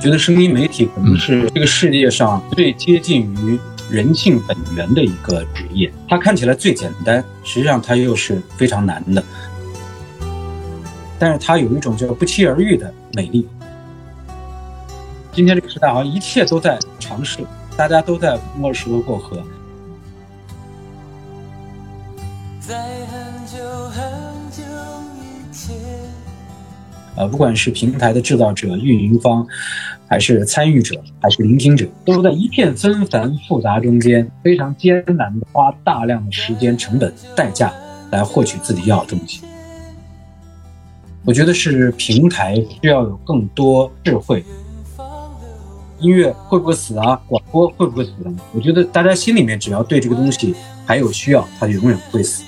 觉得声音媒体可能是这个世界上最接近于人性本源的一个职业。它看起来最简单，实际上它又是非常难的。但是它有一种叫不期而遇的美丽。今天这个时代好像一切都在尝试，大家都在摸着石头过河。呃，不管是平台的制造者、运营方，还是参与者，还是聆听者，都在一片纷繁复杂中间，非常艰难的花大量的时间、成本、代价来获取自己要的东西。我觉得是平台需要有更多智慧。音乐会不会死啊？广播会不会死？我觉得大家心里面只要对这个东西还有需要，它就永远不会死。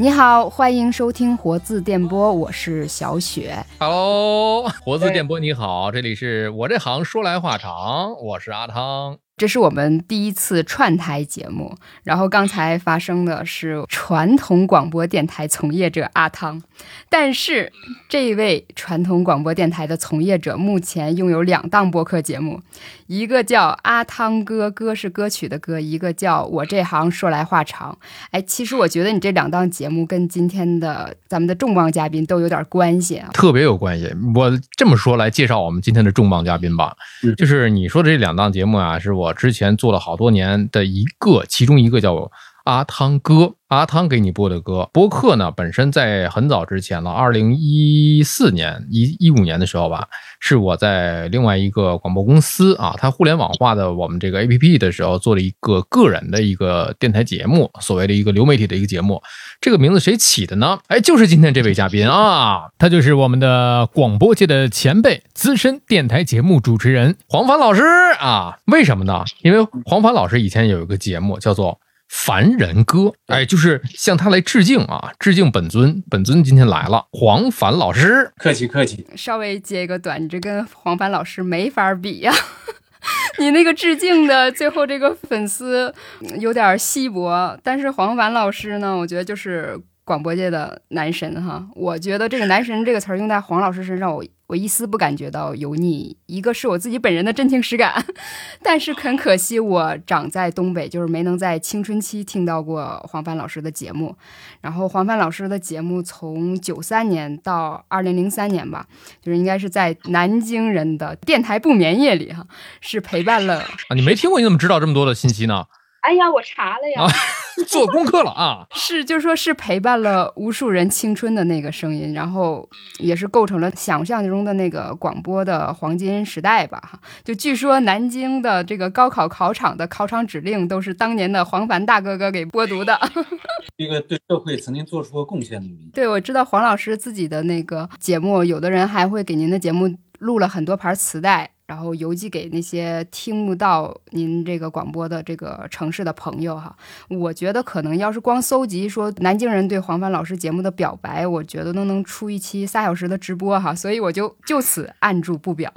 你好，欢迎收听活字电波，我是小雪。Hello，活字电波你好，这里是我这行说来话长，我是阿汤。这是我们第一次串台节目，然后刚才发生的是传统广播电台从业者阿汤，但是这位传统广播电台的从业者目前拥有两档播客节目，一个叫阿汤歌，歌是歌曲的歌，一个叫我这行说来话长。哎，其实我觉得你这两档节目跟今天的咱们的重磅嘉宾都有点关系啊，特别有关系。我这么说来介绍我们今天的重磅嘉宾吧，就是你说的这两档节目啊，是我。我之前做了好多年的一个，其中一个叫阿汤哥，阿汤给你播的歌。播客呢，本身在很早之前了，二零一四年、一一五年的时候吧，是我在另外一个广播公司啊，它互联网化的我们这个 A P P 的时候，做了一个个人的一个电台节目，所谓的一个流媒体的一个节目。这个名字谁起的呢？哎，就是今天这位嘉宾啊，他就是我们的广播界的前辈，资深电台节目主持人黄凡老师啊。为什么呢？因为黄凡老师以前有一个节目叫做。凡人歌，哎，就是向他来致敬啊！致敬本尊，本尊今天来了，黄凡老师，客气客气。稍微接一个短，你这跟黄凡老师没法比呀！你那个致敬的最后这个粉丝有点稀薄，但是黄凡老师呢，我觉得就是广播界的男神哈。我觉得这个“男神”这个词儿用在黄老师身上，我。我一丝不感觉到油腻，一个是我自己本人的真情实感，但是很可惜，我长在东北，就是没能在青春期听到过黄帆老师的节目。然后黄帆老师的节目从九三年到二零零三年吧，就是应该是在南京人的电台不眠夜里哈，是陪伴了啊。你没听过，你怎么知道这么多的信息呢？哎呀，我查了呀，做功课了啊！是，就说是陪伴了无数人青春的那个声音，然后也是构成了想象中的那个广播的黄金时代吧。哈，就据说南京的这个高考考场的考场指令都是当年的黄凡大哥哥给播读的，一个对社会曾经做出过贡献的人。对，我知道黄老师自己的那个节目，有的人还会给您的节目录了很多盘磁带。然后邮寄给那些听不到您这个广播的这个城市的朋友哈，我觉得可能要是光搜集说南京人对黄帆老师节目的表白，我觉得都能出一期仨小时的直播哈，所以我就就此按住不表。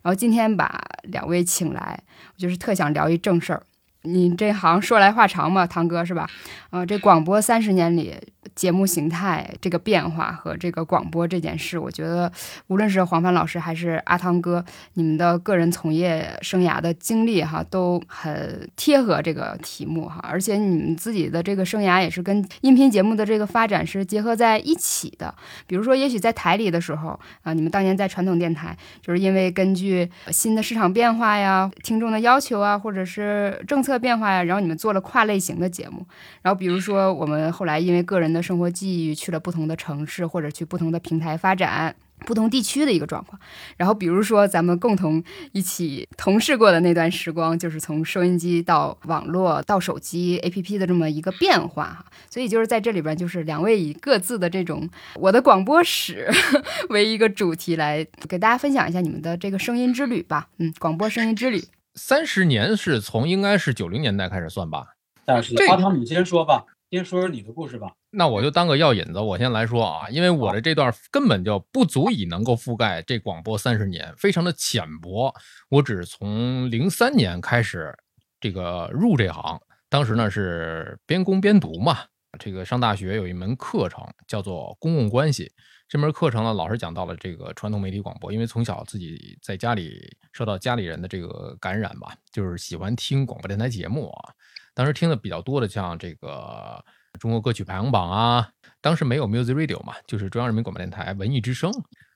然后今天把两位请来，我就是特想聊一正事儿。你这行说来话长嘛，堂哥是吧？啊，这广播三十年里节目形态这个变化和这个广播这件事，我觉得无论是黄帆老师还是阿汤哥，你们的个人从业生涯的经历哈，都很贴合这个题目哈。而且你们自己的这个生涯也是跟音频节目的这个发展是结合在一起的。比如说，也许在台里的时候啊，你们当年在传统电台，就是因为根据新的市场变化呀、听众的要求啊，或者是政策。变化呀，然后你们做了跨类型的节目，然后比如说我们后来因为个人的生活际遇去了不同的城市，或者去不同的平台发展，不同地区的一个状况。然后比如说咱们共同一起同事过的那段时光，就是从收音机到网络到手机 APP 的这么一个变化哈。所以就是在这里边，就是两位以各自的这种我的广播史 为一个主题来给大家分享一下你们的这个声音之旅吧。嗯，广播声音之旅。三十年是从应该是九零年代开始算吧，但是阿汤你先说吧，先说说你的故事吧。那我就当个药引子，我先来说啊，因为我的这段根本就不足以能够覆盖这广播三十年，非常的浅薄。我只是从零三年开始这个入这行，当时呢是边工边读嘛，这个上大学有一门课程叫做公共关系。这门课程呢，老师讲到了这个传统媒体广播，因为从小自己在家里受到家里人的这个感染吧，就是喜欢听广播电台节目啊。当时听的比较多的，像这个中国歌曲排行榜啊，当时没有 Music Radio 嘛，就是中央人民广播电台文艺之声，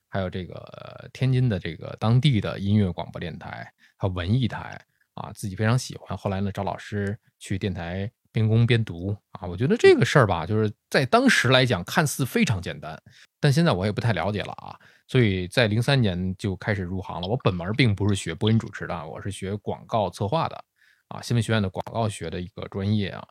还有这个天津的这个当地的音乐广播电台，还有文艺台啊，自己非常喜欢。后来呢，找老师去电台。边工边读啊，我觉得这个事儿吧，就是在当时来讲看似非常简单，但现在我也不太了解了啊。所以在零三年就开始入行了。我本门并不是学播音主持的，我是学广告策划的啊，新闻学院的广告学的一个专业啊。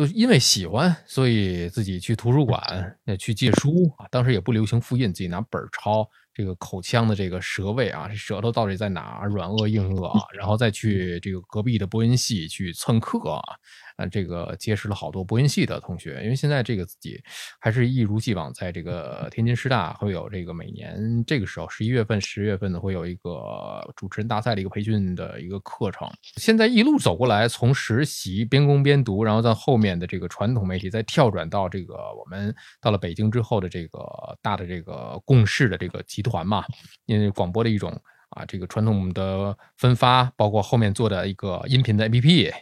就因为喜欢，所以自己去图书馆那去借书啊。当时也不流行复印，自己拿本抄。这个口腔的这个舌位啊，舌头到底在哪？软腭硬腭啊？然后再去这个隔壁的播音系去蹭课啊，啊，这个结识了好多播音系的同学。因为现在这个自己还是一如既往，在这个天津师大会有这个每年这个时候十一月份、十月份呢会有一个主持人大赛的一个培训的一个课程。现在一路走过来，从实习边工边读，然后在后面的这个传统媒体再跳转到这个我们到了北京之后的这个大的这个共事的这个。集团嘛，因为广播的一种啊，这个传统的分发，包括后面做的一个音频的 APP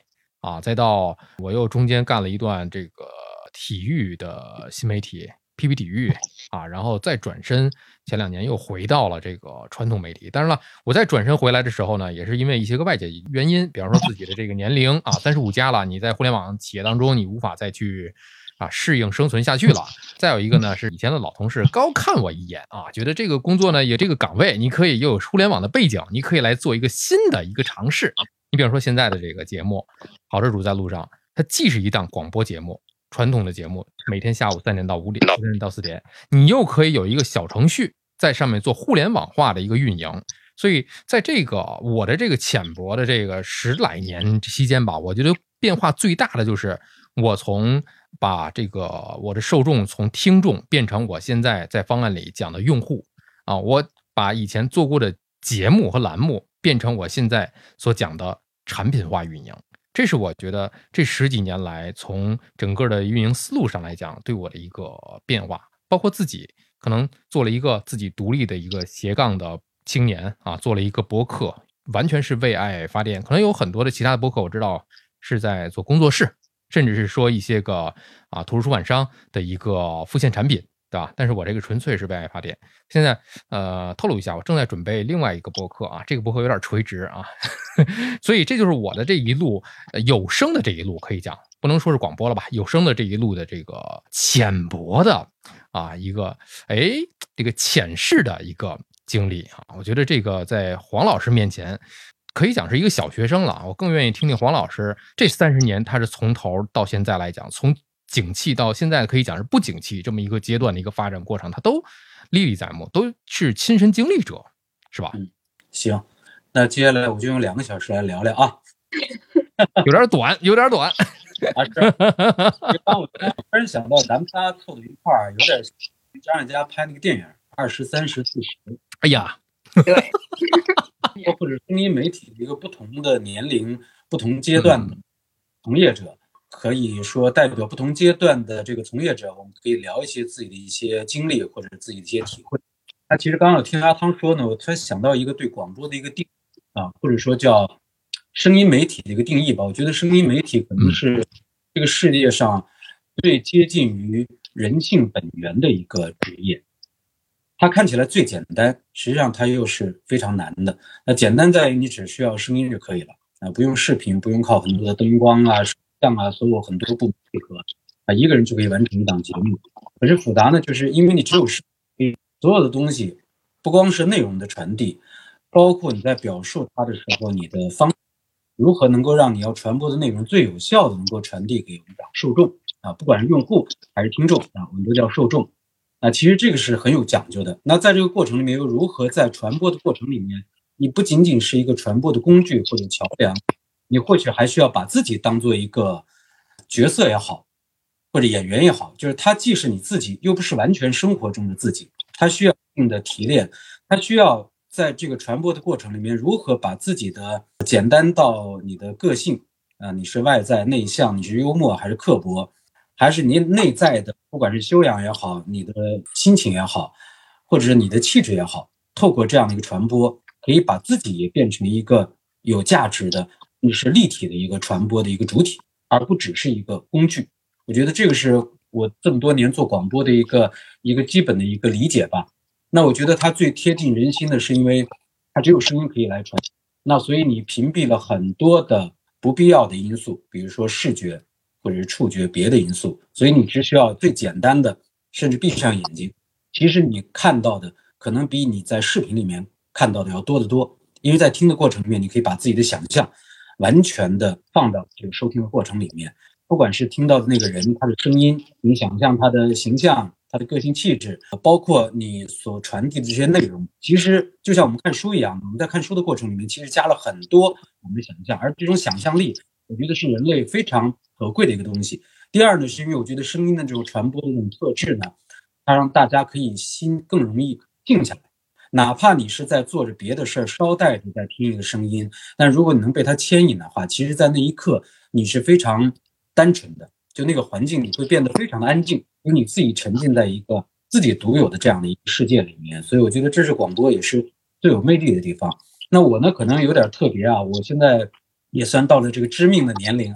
啊，再到我又中间干了一段这个体育的新媒体 PP 体育啊，然后再转身，前两年又回到了这个传统媒体。当然了，我在转身回来的时候呢，也是因为一些个外界原因，比方说自己的这个年龄啊，三十五加了，你在互联网企业当中，你无法再去。啊，适应生存下去了。再有一个呢，是以前的老同事高看我一眼啊，觉得这个工作呢，有这个岗位，你可以又有互联网的背景，你可以来做一个新的一个尝试。你比方说现在的这个节目《好车主在路上》，它既是一档广播节目，传统的节目，每天下午三点到五点，三点到四点，你又可以有一个小程序在上面做互联网化的一个运营。所以在这个我的这个浅薄的这个十来年期间吧，我觉得变化最大的就是我从。把这个我的受众从听众变成我现在在方案里讲的用户啊，我把以前做过的节目和栏目变成我现在所讲的产品化运营，这是我觉得这十几年来从整个的运营思路上来讲对我的一个变化，包括自己可能做了一个自己独立的一个斜杠的青年啊，做了一个博客，完全是为爱发电。可能有很多的其他的博客我知道是在做工作室。甚至是说一些个啊，图书出版商的一个副线产品，对吧？但是我这个纯粹是为爱发电。现在呃，透露一下，我正在准备另外一个博客啊，这个博客有点垂直啊，所以这就是我的这一路有声的这一路，可以讲不能说是广播了吧？有声的这一路的这个浅薄的啊一个哎这个浅试的一个经历啊，我觉得这个在黄老师面前。可以讲是一个小学生了，我更愿意听听黄老师这三十年，他是从头到现在来讲，从景气到现在可以讲是不景气这么一个阶段的一个发展过程，他都历历在目，都是亲身经历者，是吧？嗯，行，那接下来我就用两个小时来聊聊啊，有点短，有点短。啊是，刚我突然想到，咱们仨凑到一块儿，有点张艾嘉拍那个电影《二十三十四十》。哎呀。对，或者声音媒体的一个不同的年龄、不同阶段的从业者，可以说代表不同阶段的这个从业者，我们可以聊一些自己的一些经历或者自己的一些体会。那其实刚刚我听阿汤说呢，我突然想到一个对广播的一个定啊，或者说叫声音媒体的一个定义吧。我觉得声音媒体可能是这个世界上最接近于人性本源的一个职业。它看起来最简单，实际上它又是非常难的。那简单在于你只需要声音就可以了啊，不用视频，不用靠很多的灯光啊、摄像啊，所有很多部门配合啊，一个人就可以完成一档节目。可是复杂呢，就是因为你只有视频，所有的东西不光是内容的传递，包括你在表述它的时候，你的方如何能够让你要传播的内容最有效的能够传递给我们的受众啊，不管是用户还是听众啊，我们都叫受众。啊，其实这个是很有讲究的。那在这个过程里面，又如何在传播的过程里面，你不仅仅是一个传播的工具或者桥梁，你或许还需要把自己当做一个角色也好，或者演员也好，就是他既是你自己，又不是完全生活中的自己，他需要一定的提炼，他需要在这个传播的过程里面，如何把自己的简单到你的个性啊，你是外在内向，你是幽默还是刻薄？还是你内在的，不管是修养也好，你的心情也好，或者是你的气质也好，透过这样的一个传播，可以把自己也变成一个有价值的，你是立体的一个传播的一个主体，而不只是一个工具。我觉得这个是我这么多年做广播的一个一个基本的一个理解吧。那我觉得它最贴近人心的是，因为它只有声音可以来传，那所以你屏蔽了很多的不必要的因素，比如说视觉或者是触觉别的因素，所以你只需要最简单的，甚至闭上眼睛，其实你看到的可能比你在视频里面看到的要多得多，因为在听的过程里面，你可以把自己的想象完全的放到这个收听的过程里面，不管是听到的那个人他的声音，你想象他的形象。他的个性气质，包括你所传递的这些内容，其实就像我们看书一样。我们在看书的过程里面，其实加了很多我们的想象，而这种想象力，我觉得是人类非常可贵的一个东西。第二呢，是因为我觉得声音的这种传播的这种特质呢，它让大家可以心更容易静下来，哪怕你是在做着别的事儿，捎带着在听一个声音，但如果你能被它牵引的话，其实在那一刻你是非常单纯的。就那个环境，你会变得非常的安静，因为你自己沉浸在一个自己独有的这样的一个世界里面，所以我觉得这是广播也是最有魅力的地方。那我呢，可能有点特别啊，我现在也算到了这个知命的年龄。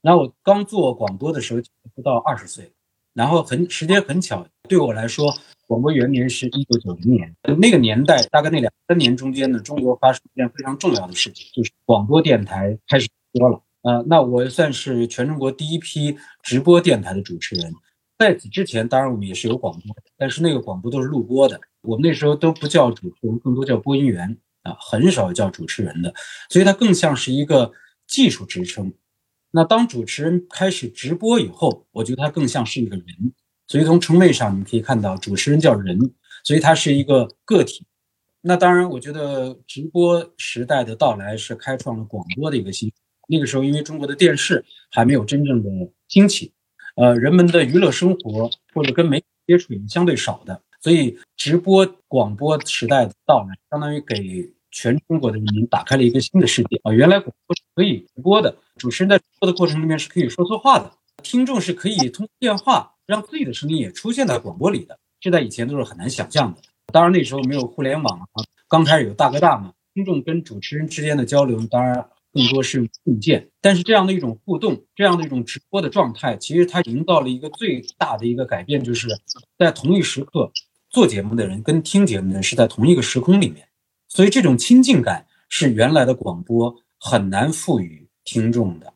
那我刚做广播的时候不到二十岁，然后很时间很巧，对我来说，广播元年是一九九零年，那个年代大概那两三年中间呢，中国发生一件非常重要的事情，就是广播电台开始播了。呃，那我算是全中国第一批直播电台的主持人。在此之前，当然我们也是有广播，但是那个广播都是录播的。我们那时候都不叫主持人，更多叫播音员啊，很少叫主持人的，所以它更像是一个技术职称。那当主持人开始直播以后，我觉得他更像是一个人。所以从称谓上，你可以看到主持人叫人，所以他是一个个体。那当然，我觉得直播时代的到来是开创了广播的一个新。那个时候，因为中国的电视还没有真正的兴起，呃，人们的娱乐生活或者跟媒体接触也是相对少的，所以直播广播时代的到来，相当于给全中国的人民打开了一个新的世界啊！原来广播可以直播的，主持人在直播的过程里面是可以说错话的，听众是可以通过电话让自己的声音也出现在广播里的，这在以前都是很难想象的。当然那时候没有互联网啊，刚开始有大哥大嘛，听众跟主持人之间的交流，当然。更多是物件，但是这样的一种互动，这样的一种直播的状态，其实它营造了一个最大的一个改变，就是在同一时刻做节目的人跟听节目的人是在同一个时空里面，所以这种亲近感是原来的广播很难赋予听众的。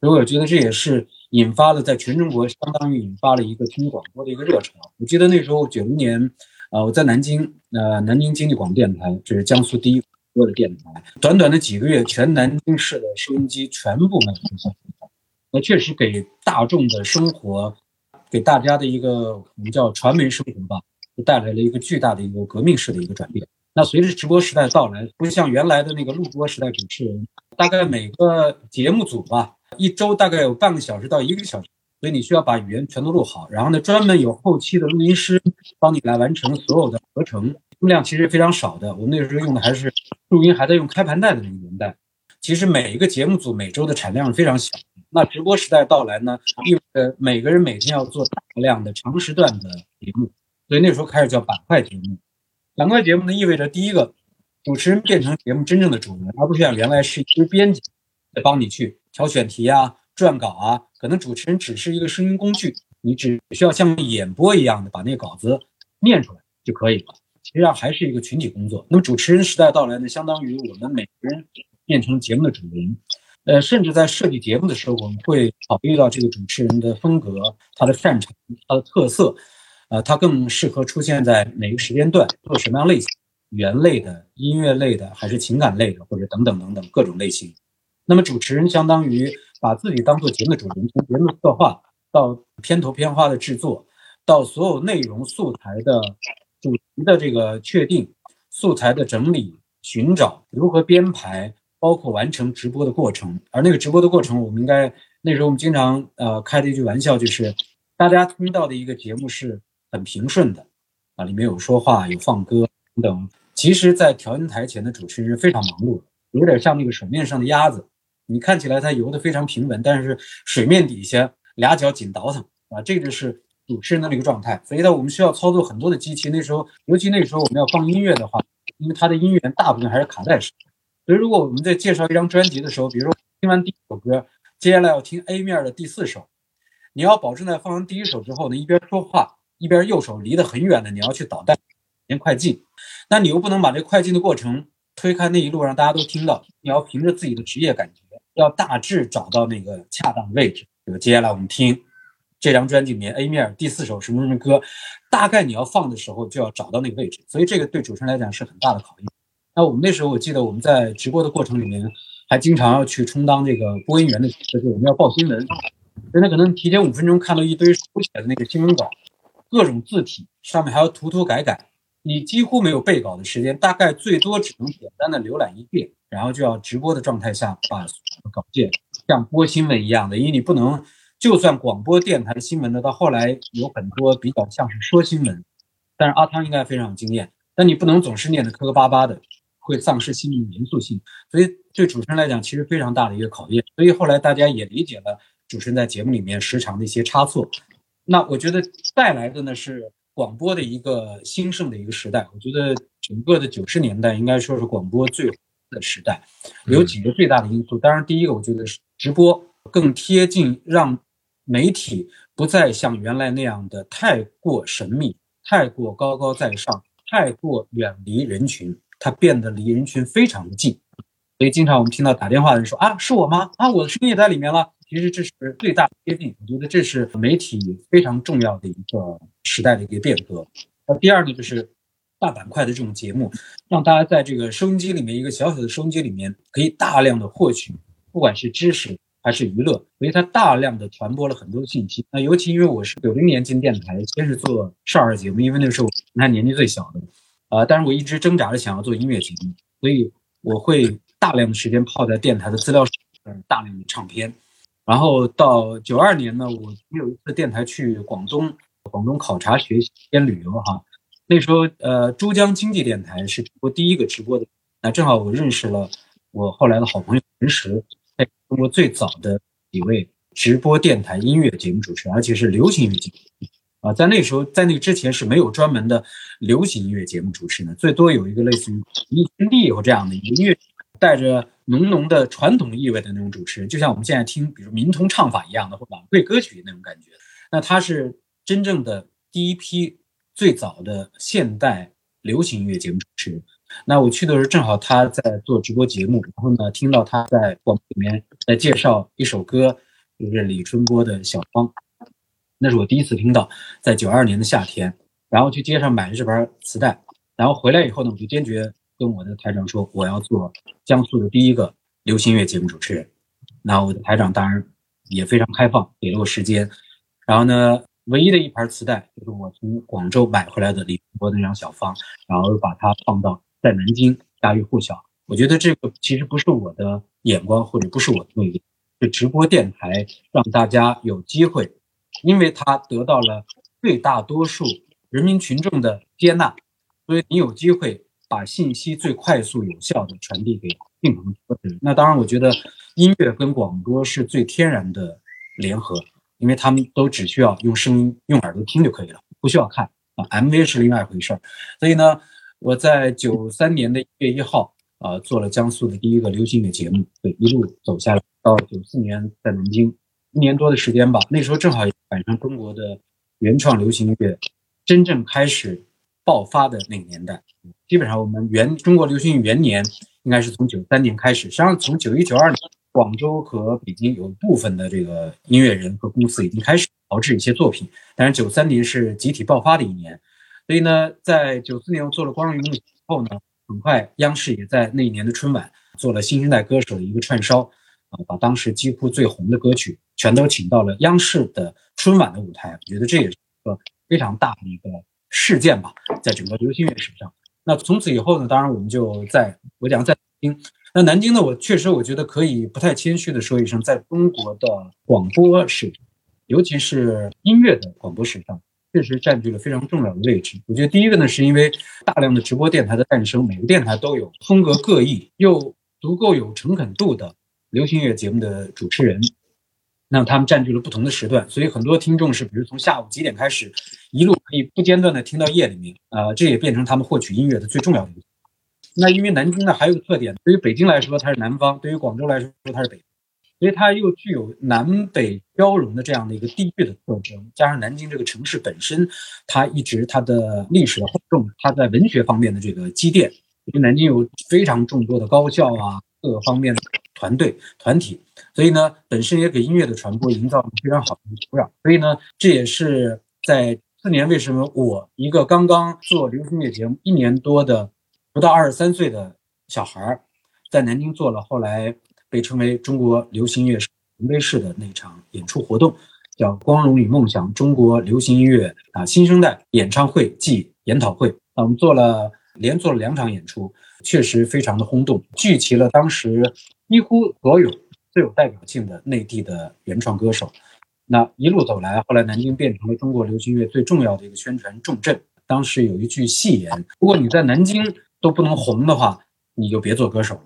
所以我觉得这也是引发了在全中国相当于引发了一个听广播的一个热潮。我记得那时候九零年，呃，我在南京，呃，南京经济广播电台，这是江苏第一。播的电台，短短的几个月，全南京市的收音机全部卖空销。那确实给大众的生活，给大家的一个我们叫传媒生活吧，带来了一个巨大的一个革命式的一个转变。那随着直播时代到来，不像原来的那个录播时代，主持人大概每个节目组吧，一周大概有半个小时到一个小时，所以你需要把语言全都录好，然后呢，专门有后期的录音师帮你来完成所有的合成。数量其实非常少的，我们那时候用的还是录音，还在用开盘带的那个年代。其实每一个节目组每周的产量是非常小。那直播时代到来呢，意味着每个人每天要做大量的长时段的节目，所以那时候开始叫板块节目。板块节目呢，意味着第一个，主持人变成节目真正的主人，而不是像原来是一支编辑在帮你去挑选题啊、撰稿啊，可能主持人只是一个声音工具，你只需要像演播一样的把那个稿子念出来就可以了。实际上还是一个群体工作。那么主持人时代到来呢，相当于我们每个人变成节目的主人。呃，甚至在设计节目的时候，我们会考虑到这个主持人的风格、他的擅长、他的特色，呃，他更适合出现在哪个时间段，做什么样类型，语言类的、音乐类的，还是情感类的，或者等等等等各种类型。那么主持人相当于把自己当做节目主人，从节目策划到片头片花的制作，到所有内容素材的。主题的这个确定、素材的整理、寻找、如何编排，包括完成直播的过程。而那个直播的过程，我们应该那时候我们经常呃开的一句玩笑就是，大家听到的一个节目是很平顺的啊，里面有说话、有放歌等等。其实，在调音台前的主持人非常忙碌，有点像那个水面上的鸭子，你看起来它游得非常平稳，但是水面底下俩脚紧倒腾啊，这就是主持人的那个状态，所以呢，我们需要操作很多的机器。那时候，尤其那时候我们要放音乐的话，因为它的音源大部分还是卡带式，所以如果我们在介绍一张专辑的时候，比如说听完第一首歌，接下来要听 A 面的第四首，你要保证在放完第一首之后呢，一边说话一边右手离得很远的，你要去导带，连快进，那你又不能把这快进的过程推开那一路让大家都听到，你要凭着自己的职业感觉，要大致找到那个恰当的位置。比如接下来我们听。这张专辑里面 A 面第四首什么什么歌，大概你要放的时候就要找到那个位置，所以这个对主持人来讲是很大的考验。那我们那时候我记得我们在直播的过程里面，还经常要去充当这个播音员的角色，就我们要报新闻，人家可能提前五分钟看到一堆手写的那个新闻稿，各种字体上面还要涂涂改改，你几乎没有背稿的时间，大概最多只能简单的浏览一遍，然后就要直播的状态下把稿件像播新闻一样的，因为你不能。就算广播电台的新闻呢，到后来有很多比较像是说新闻，但是阿汤应该非常有经验。但你不能总是念的磕磕巴巴的，会丧失新闻严肃性。所以对主持人来讲，其实非常大的一个考验。所以后来大家也理解了主持人在节目里面时常的一些差错。那我觉得带来的呢是广播的一个兴盛的一个时代。我觉得整个的九十年代应该说是广播最的时代，有几个最大的因素。当然，第一个我觉得是直播更贴近让。媒体不再像原来那样的太过神秘、太过高高在上、太过远离人群，它变得离人群非常的近。所以经常我们听到打电话的人说：“啊，是我吗？啊，我的声音也在里面了。”其实这是最大的接近。我觉得这是媒体非常重要的一个时代的一个变革。那第二呢，就是大板块的这种节目，让大家在这个收音机里面一个小小的收音机里面，可以大量的获取，不管是知识。还是娱乐，所以它大量的传播了很多信息。那尤其因为我是九零年进电台，先是做少儿节目，因为那时候我还年纪最小的，啊，但是我一直挣扎着想要做音乐节目，所以我会大量的时间泡在电台的资料室，大量的唱片。然后到九二年呢，我有一次电台去广东，广东考察学习兼旅游哈，那时候呃珠江经济电台是我第一个直播的，那正好我认识了我后来的好朋友陈实。中国最早的几位直播电台音乐节目主持人，而且是流行音乐节目啊，在那时候，在那之前是没有专门的流行音乐节目主持人，最多有一个类似于一天地有这样的一个音乐带着浓浓的传统意味的那种主持人，就像我们现在听比如民通唱法一样的或晚会歌曲那种感觉。那他是真正的第一批最早的现代流行音乐节目主持人。那我去的时候正好他在做直播节目，然后呢听到他在广播里面在介绍一首歌，就是李春波的《小芳》，那是我第一次听到，在九二年的夏天，然后去街上买了这盘磁带，然后回来以后呢，我就坚决跟我的台长说，我要做江苏的第一个流行乐节目主持人。那我的台长当然也非常开放，给了我时间，然后呢。唯一的一盘磁带就是我从广州买回来的李春波那张小芳，然后把它放到在南京家喻户晓。我觉得这个其实不是我的眼光，或者不是我的魅力，是直播电台让大家有机会，因为它得到了最大多数人民群众的接纳，所以你有机会把信息最快速有效的传递给病朋的人。那当然，我觉得音乐跟广播是最天然的联合。因为他们都只需要用声音、用耳朵听就可以了，不需要看啊。MV 是另外一回事儿。所以呢，我在九三年的一月一号啊，做了江苏的第一个流行乐节目，对，一路走下来，到九四年在南京一年多的时间吧。那时候正好赶上中国的原创流行乐真正开始爆发的那个年代。基本上我们元中国流行乐元年应该是从九三年开始，实际上从九一九二年。广州和北京有部分的这个音乐人和公司已经开始炮制一些作品，但是九三年是集体爆发的一年，所以呢，在九四年我做了光荣荧幕后呢，很快央视也在那一年的春晚做了新生代歌手的一个串烧，啊，把当时几乎最红的歌曲全都请到了央视的春晚的舞台，我觉得这也是一个非常大的一个事件吧，在整个流行乐史上。那从此以后呢，当然我们就在我讲在南京。那南京呢？我确实，我觉得可以不太谦虚的说一声，在中国的广播史，尤其是音乐的广播史上，确实占据了非常重要的位置。我觉得第一个呢，是因为大量的直播电台的诞生，每个电台都有风格各异又足够有诚恳度的流行乐节目的主持人。那他们占据了不同的时段，所以很多听众是，比如从下午几点开始，一路可以不间断的听到夜里面，呃，这也变成他们获取音乐的最重要的一个。那因为南京呢还有个特点，对于北京来说它是南方，对于广州来说它是北，所以它又具有南北交融的这样的一个地域的特征。加上南京这个城市本身，它一直它的历史的厚重，它在文学方面的这个积淀，因为南京有非常众多的高校啊，各个方面的团队团体，所以呢，本身也给音乐的传播营造了非常好的土壤。所以呢，这也是在四年为什么我一个刚刚做流行音乐节目一年多的。不到二十三岁的小孩，在南京做了后来被称为中国流行音乐门碑式的那场演出活动，叫《光荣与梦想：中国流行音乐啊新生代演唱会暨研讨会》啊，我们做了连做了两场演出，确实非常的轰动，聚齐了当时几乎所有最有代表性的内地的原创歌手。那一路走来，后来南京变成了中国流行乐最重要的一个宣传重镇。当时有一句戏言：如果你在南京，都不能红的话，你就别做歌手了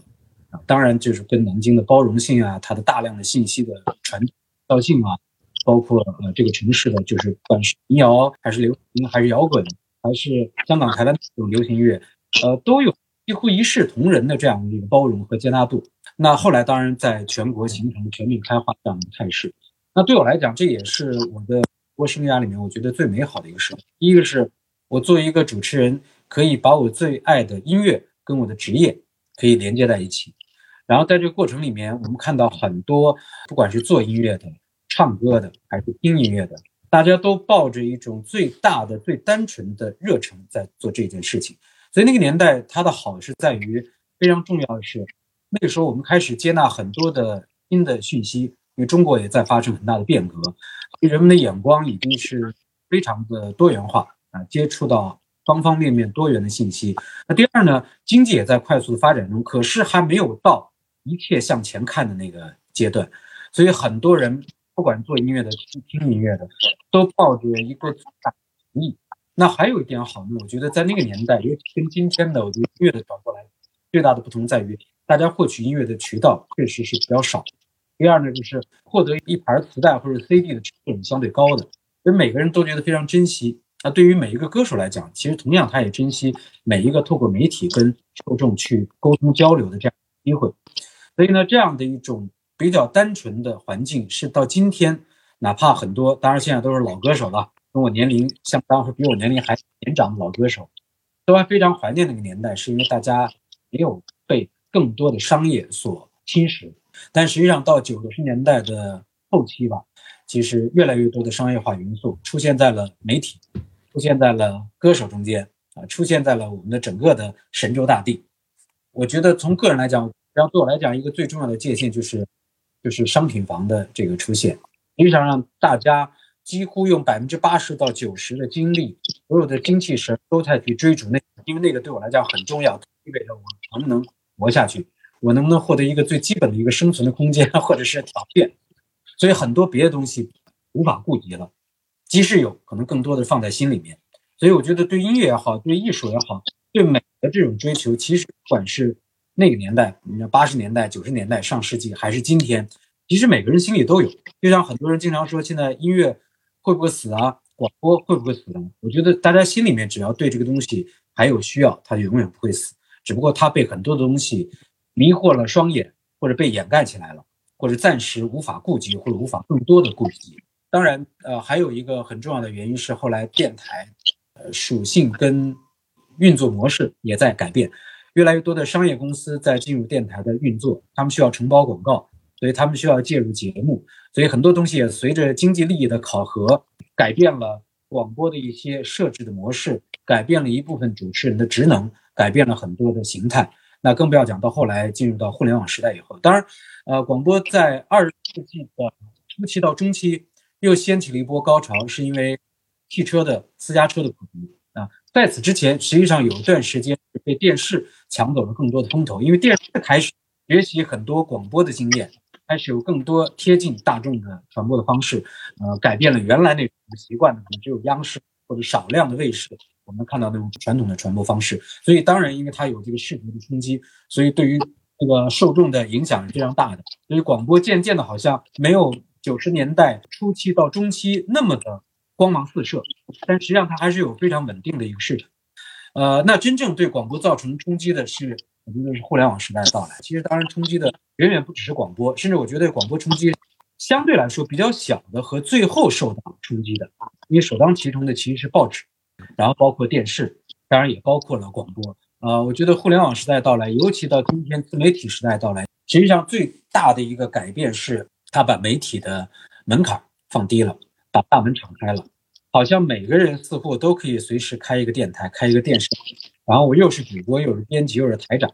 啊！当然，就是跟南京的包容性啊，它的大量的信息的传到性啊，包括呃这个城市的，就是不管是民谣还是流行还是摇滚，还是香港台湾这种流行乐，呃，都有几乎一视同仁的这样的一个包容和接纳度。那后来当然在全国形成全面开花这样的态势。那对我来讲，这也是我的播生涯里面我觉得最美好的一个事。第一个是我作为一个主持人。可以把我最爱的音乐跟我的职业可以连接在一起，然后在这个过程里面，我们看到很多，不管是做音乐的、唱歌的，还是听音乐的，大家都抱着一种最大的、最单纯的热忱在做这件事情。所以那个年代它的好是在于非常重要的是，那个时候我们开始接纳很多的新的讯息，因为中国也在发生很大的变革，人们的眼光已经是非常的多元化啊，接触到。方方面面多元的信息。那第二呢，经济也在快速的发展中，可是还没有到一切向前看的那个阶段。所以很多人，不管做音乐的、听音乐的，都抱着一个大意。那还有一点好呢，我觉得在那个年代，尤其跟今天的我觉得音乐的转过来，最大的不同在于，大家获取音乐的渠道确实是比较少。第二呢，就是获得一盘磁带或者 CD 的成本相对高的，所以每个人都觉得非常珍惜。那对于每一个歌手来讲，其实同样他也珍惜每一个透过媒体跟受众去沟通交流的这样机会。所以呢，这样的一种比较单纯的环境，是到今天，哪怕很多，当然现在都是老歌手了，跟我年龄相当或比我年龄还年长的老歌手，都还非常怀念那个年代，是因为大家没有更多的商业所侵蚀。但实际上到九十年代的后期吧，其实越来越多的商业化元素出现在了媒体。出现在了歌手中间啊，出现在了我们的整个的神州大地。我觉得从个人来讲，然后对我来讲，一个最重要的界限就是，就是商品房的这个出现，实际上让大家几乎用百分之八十到九十的精力，所有的精气神都在去追逐那个，因为那个对我来讲很重要，意味着我能不能活下去，我能不能获得一个最基本的一个生存的空间 或者是条件，所以很多别的东西无法顾及了。即使有可能，更多的放在心里面，所以我觉得对音乐也好，对艺术也好，对美的这种追求，其实不管是那个年代，你看八十年代、九十年代、上世纪，还是今天，其实每个人心里都有。就像很多人经常说，现在音乐会不会死啊？广播会不会死呢？我觉得大家心里面只要对这个东西还有需要，它就永远不会死。只不过他被很多的东西迷惑了双眼，或者被掩盖起来了，或者暂时无法顾及，或者无法更多的顾及。当然，呃，还有一个很重要的原因是，后来电台，呃，属性跟运作模式也在改变，越来越多的商业公司在进入电台的运作，他们需要承包广告，所以他们需要介入节目，所以很多东西也随着经济利益的考核，改变了广播的一些设置的模式，改变了一部分主持人的职能，改变了很多的形态。那更不要讲到后来进入到互联网时代以后，当然，呃，广播在二十世纪的初期到中期。又掀起了一波高潮，是因为汽车的私家车的普及啊。在此之前，实际上有一段时间被电视抢走了更多的风头，因为电视开始学习很多广播的经验，开始有更多贴近大众的传播的方式，呃，改变了原来那种习惯的，可能只有央视或者少量的卫视，我们看到那种传统的传播方式。所以，当然，因为它有这个视觉的冲击，所以对于这个受众的影响是非常大的。所以，广播渐渐的好像没有。九十年代初期到中期那么的光芒四射，但实际上它还是有非常稳定的一个市场。呃，那真正对广播造成冲击的是，我觉得是互联网时代的到来。其实当然冲击的远远不只是广播，甚至我觉得广播冲击相对来说比较小的和最后受到冲击的，因为首当其冲的其实是报纸，然后包括电视，当然也包括了广播。呃，我觉得互联网时代到来，尤其到今天自媒体时代到来，实际上最大的一个改变是，它把媒体的门槛放低了，把大门敞开了。好像每个人似乎都可以随时开一个电台，开一个电视，然后我又是主播，又是编辑，又是台长。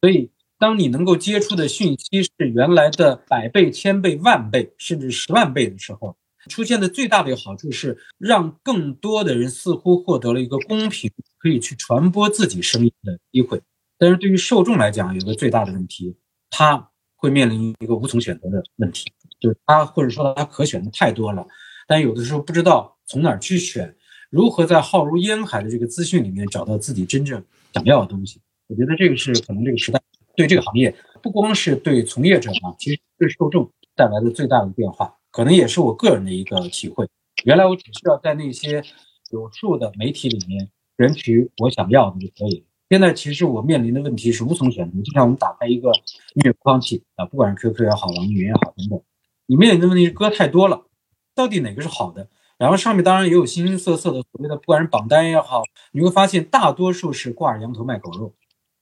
所以，当你能够接触的讯息是原来的百倍、千倍、万倍，甚至十万倍的时候，出现的最大的一个好处是，让更多的人似乎获得了一个公平可以去传播自己声音的机会。但是对于受众来讲，有个最大的问题，他会面临一个无从选择的问题，就是他或者说他可选的太多了，但有的时候不知道。从哪儿去选？如何在浩如烟海的这个资讯里面找到自己真正想要的东西？我觉得这个是可能这个时代对这个行业，不光是对从业者啊，其实对受众带来的最大的变化，可能也是我个人的一个体会。原来我只需要在那些有数的媒体里面选取我想要的就可以。现在其实我面临的问题是无从选择。就像我们打开一个音乐播放器啊，不管是 QQ 也好，网易云也好等等，你面临的问题是歌太多了，到底哪个是好的？然后上面当然也有形形色色的所谓的，不管是榜单也好，你会发现大多数是挂着羊头卖狗肉。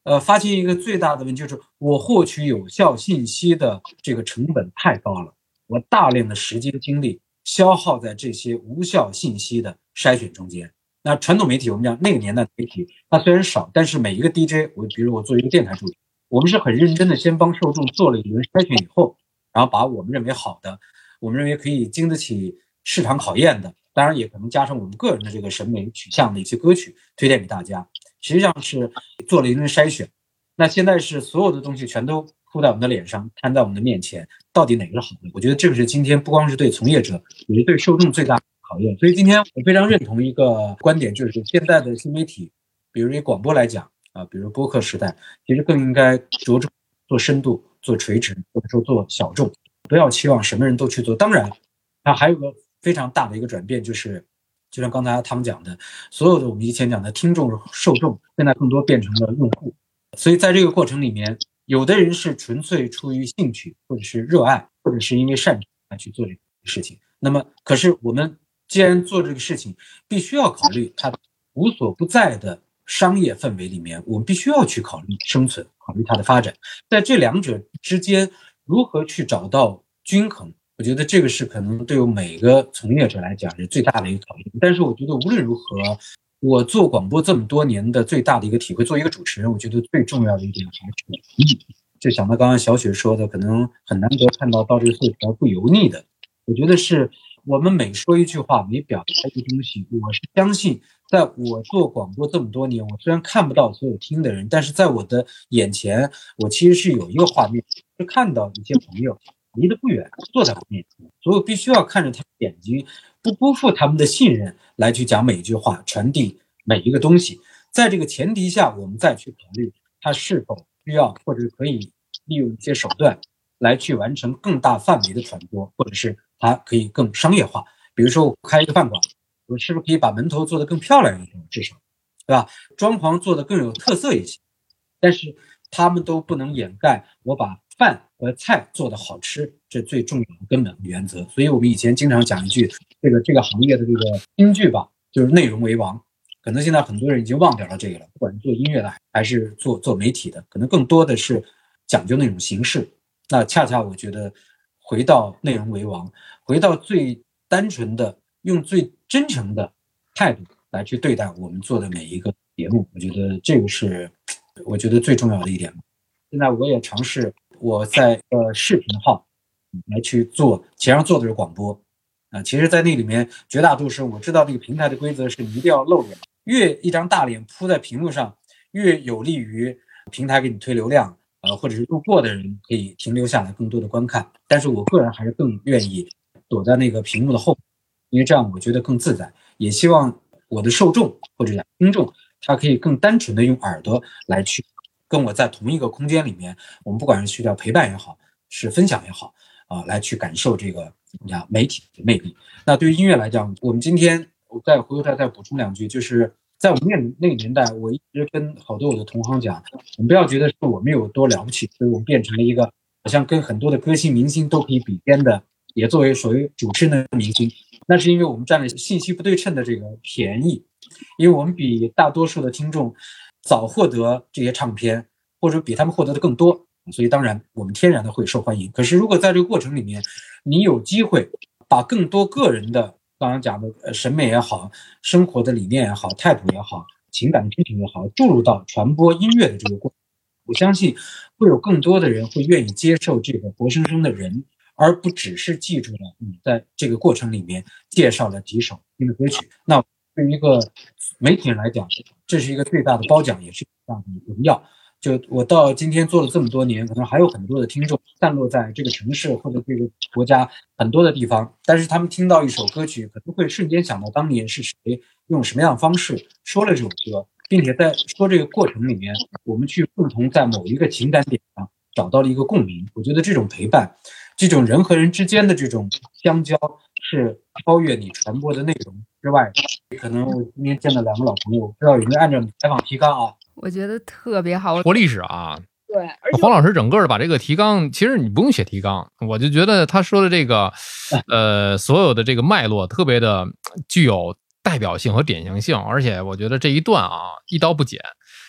呃，发现一个最大的问题就是，我获取有效信息的这个成本太高了，我大量的时间精力消耗在这些无效信息的筛选中间。那传统媒体，我们讲那个年代媒体，它虽然少，但是每一个 DJ，我比如我做一个电台助理，我们是很认真的，先帮受众做了一轮筛选以后，然后把我们认为好的，我们认为可以经得起。市场考验的，当然也可能加上我们个人的这个审美取向的一些歌曲推荐给大家，实际上是做了一轮筛选。那现在是所有的东西全都扑在我们的脸上，摊在我们的面前，到底哪个是好的？我觉得这个是今天不光是对从业者，也是对受众最大的考验。所以今天我非常认同一个观点，就是现在的新媒体，比如以广播来讲啊，比如播客时代，其实更应该着重做深度、做垂直，或者说做小众，不要期望什么人都去做。当然，那，还有个。非常大的一个转变，就是就像刚才他们讲的，所有的我们以前讲的听众、受众，现在更多变成了用户。所以在这个过程里面，有的人是纯粹出于兴趣，或者是热爱，或者是因为擅长来去做这个事情。那么，可是我们既然做这个事情，必须要考虑它无所不在的商业氛围里面，我们必须要去考虑生存，考虑它的发展，在这两者之间如何去找到均衡。我觉得这个是可能对于每个从业者来讲是最大的一个考验。但是我觉得无论如何，我做广播这么多年的最大的一个体会，做一个主持人，我觉得最重要的一点还是就想到刚刚小雪说的，可能很难得看到到这个岁数不油腻的。我觉得是我们每说一句话，每表达一个东西，我是相信，在我做广播这么多年，我虽然看不到所有听的人，但是在我的眼前，我其实是有一个画面，是看到一些朋友。离得不远，坐在我面前，所以我必须要看着他眼睛，不辜负他们的信任，来去讲每一句话，传递每一个东西。在这个前提下，我们再去考虑他是否需要或者可以利用一些手段来去完成更大范围的传播，或者是它可以更商业化。比如说，我开一个饭馆，我是不是可以把门头做得更漂亮一点？至少，对吧？装潢做得更有特色一些。但是他们都不能掩盖我把。饭和菜做的好吃，这最重要的根本原则。所以我们以前经常讲一句，这个这个行业的这个金句吧，就是内容为王。可能现在很多人已经忘掉了这个了，不管是做音乐的还是做做媒体的，可能更多的是讲究那种形式。那恰恰我觉得，回到内容为王，回到最单纯的，用最真诚的态度来去对待我们做的每一个节目，我觉得这个是我觉得最重要的一点。现在我也尝试。我在呃视频号来去做，前上做的是广播啊。其实，在那里面，绝大多数我知道这个平台的规则是一定要露脸，越一张大脸铺在屏幕上，越有利于平台给你推流量，呃，或者是路过的人可以停留下来更多的观看。但是我个人还是更愿意躲在那个屏幕的后，因为这样我觉得更自在。也希望我的受众或者听众，他可以更单纯的用耳朵来去。跟我在同一个空间里面，我们不管是去叫陪伴也好，是分享也好，啊，来去感受这个呀媒体的魅力。那对于音乐来讲，我们今天我再回头再再补充两句，就是在我们那那个年代，我一直跟好多我的同行讲，我们不要觉得是我们有多了不起，所以我们变成了一个好像跟很多的歌星明星都可以比肩的，也作为所谓主持人的明星。那是因为我们占了信息不对称的这个便宜，因为我们比大多数的听众早获得这些唱片，或者比他们获得的更多，所以当然我们天然的会受欢迎。可是如果在这个过程里面，你有机会把更多个人的刚刚讲的呃审美也好、生活的理念也好、态度也好、情感的批评也好，注入到传播音乐的这个过程，我相信会有更多的人会愿意接受这个活生生的人。而不只是记住了你在这个过程里面介绍了几首新的歌曲，那对于一个媒体人来讲，这是一个最大的褒奖，也是最大的荣耀。就我到今天做了这么多年，可能还有很多的听众散落在这个城市或者这个国家很多的地方，但是他们听到一首歌曲，可能会瞬间想到当年是谁用什么样的方式说了这首歌，并且在说这个过程里面，我们去共同在某一个情感点上找到了一个共鸣。我觉得这种陪伴。这种人和人之间的这种相交，是超越你传播的内容之外。可能我今天见到两个老朋友，不知道有没有按照采访提纲啊？我觉得特别好，活历史啊。对，黄老师整个的把这个提纲，其实你不用写提纲，我就觉得他说的这个，呃，所有的这个脉络特别的具有代表性和典型性，而且我觉得这一段啊，一刀不剪，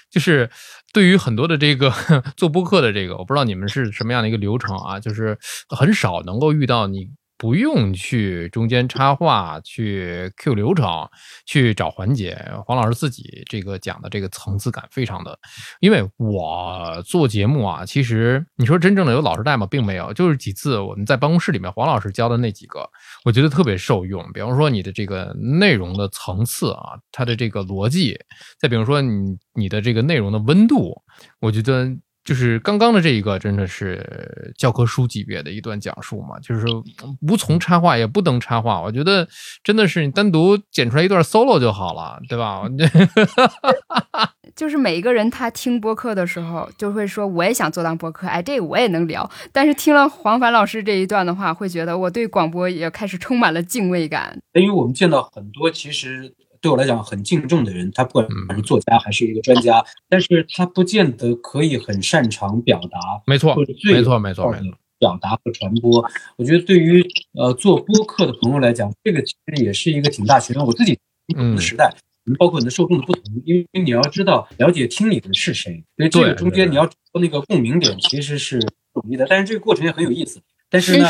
就是。对于很多的这个 做播客的这个，我不知道你们是什么样的一个流程啊，就是很少能够遇到你。不用去中间插话，去 Q 流程，去找环节。黄老师自己这个讲的这个层次感非常的，因为我做节目啊，其实你说真正的有老师带吗？并没有，就是几次我们在办公室里面，黄老师教的那几个，我觉得特别受用。比方说你的这个内容的层次啊，它的这个逻辑，再比如说你你的这个内容的温度，我觉得。就是刚刚的这一个，真的是教科书级别的一段讲述嘛？就是无从插话，也不能插话。我觉得真的是你单独剪出来一段 solo 就好了，对吧？就是每一个人他听播客的时候，就会说我也想做当播客，哎，这个我也能聊。但是听了黄凡老师这一段的话，会觉得我对广播也开始充满了敬畏感。因为我们见到很多其实。对我来讲很敬重的人，他不管是作家还是一个专家，但是他不见得可以很擅长表达。没错，没错，没错，没错。表达和传播，我觉得对于呃做播客的朋友来讲，这个其实也是一个挺大学问。我自己不同的时代，包括你的受众的不同，因为你要知道了解听你的是谁，所以这个中间你要找那个共鸣点其实是不容易的。但是这个过程也很有意思。但是呢，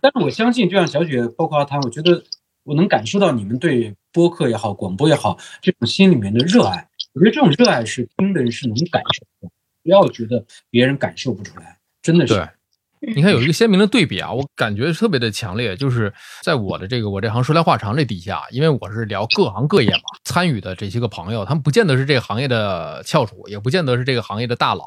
但是我相信，就像小雪，包括阿汤，我觉得我能感受到你们对。播客也好，广播也好，这种心里面的热爱，我觉得这种热爱是听的人是能感受的，不要觉得别人感受不出来，真的是。对，你看有一个鲜明的对比啊，我感觉特别的强烈，就是在我的这个我这行说来话长这底下，因为我是聊各行各业嘛，参与的这些个朋友，他们不见得是这个行业的翘楚，也不见得是这个行业的大佬，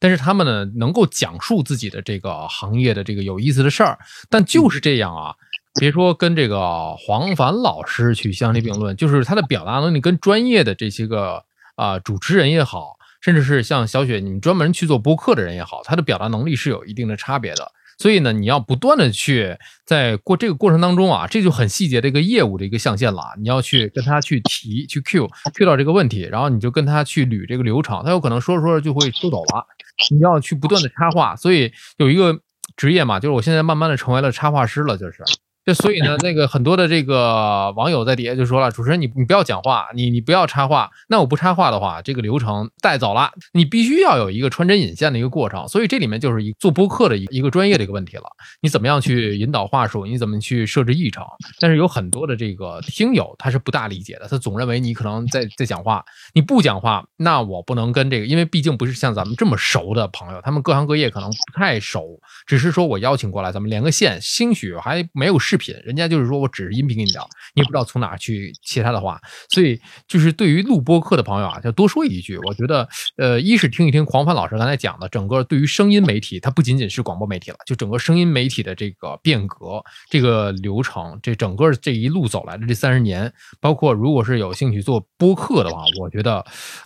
但是他们呢，能够讲述自己的这个行业的这个有意思的事儿，但就是这样啊。别说跟这个黄凡老师去相提并论，就是他的表达能力跟专业的这些个啊主持人也好，甚至是像小雪你们专门去做播客的人也好，他的表达能力是有一定的差别的。所以呢，你要不断的去在过这个过程当中啊，这就很细节的一个业务的一个象限了。你要去跟他去提去 Q Q 到这个问题，然后你就跟他去捋这个流程，他有可能说着说着就会收走了。你要去不断的插话，所以有一个职业嘛，就是我现在慢慢的成为了插画师了，就是。就所以呢，那个很多的这个网友在底下就说了，主持人你你不要讲话，你你不要插话。那我不插话的话，这个流程带走了。你必须要有一个穿针引线的一个过程。所以这里面就是一做播客的一一个专业的一个问题了。你怎么样去引导话术？你怎么去设置议程？但是有很多的这个听友他是不大理解的，他总认为你可能在在讲话，你不讲话，那我不能跟这个，因为毕竟不是像咱们这么熟的朋友，他们各行各业可能不太熟，只是说我邀请过来，咱们连个线，兴许还没有视。品，人家就是说我只是音频给你聊，你也不知道从哪去切他的话，所以就是对于录播课的朋友啊，就多说一句，我觉得，呃，一是听一听黄帆老师刚才讲的，整个对于声音媒体，它不仅仅是广播媒体了，就整个声音媒体的这个变革，这个流程，这整个这一路走来的这三十年，包括如果是有兴趣做播客的话，我觉得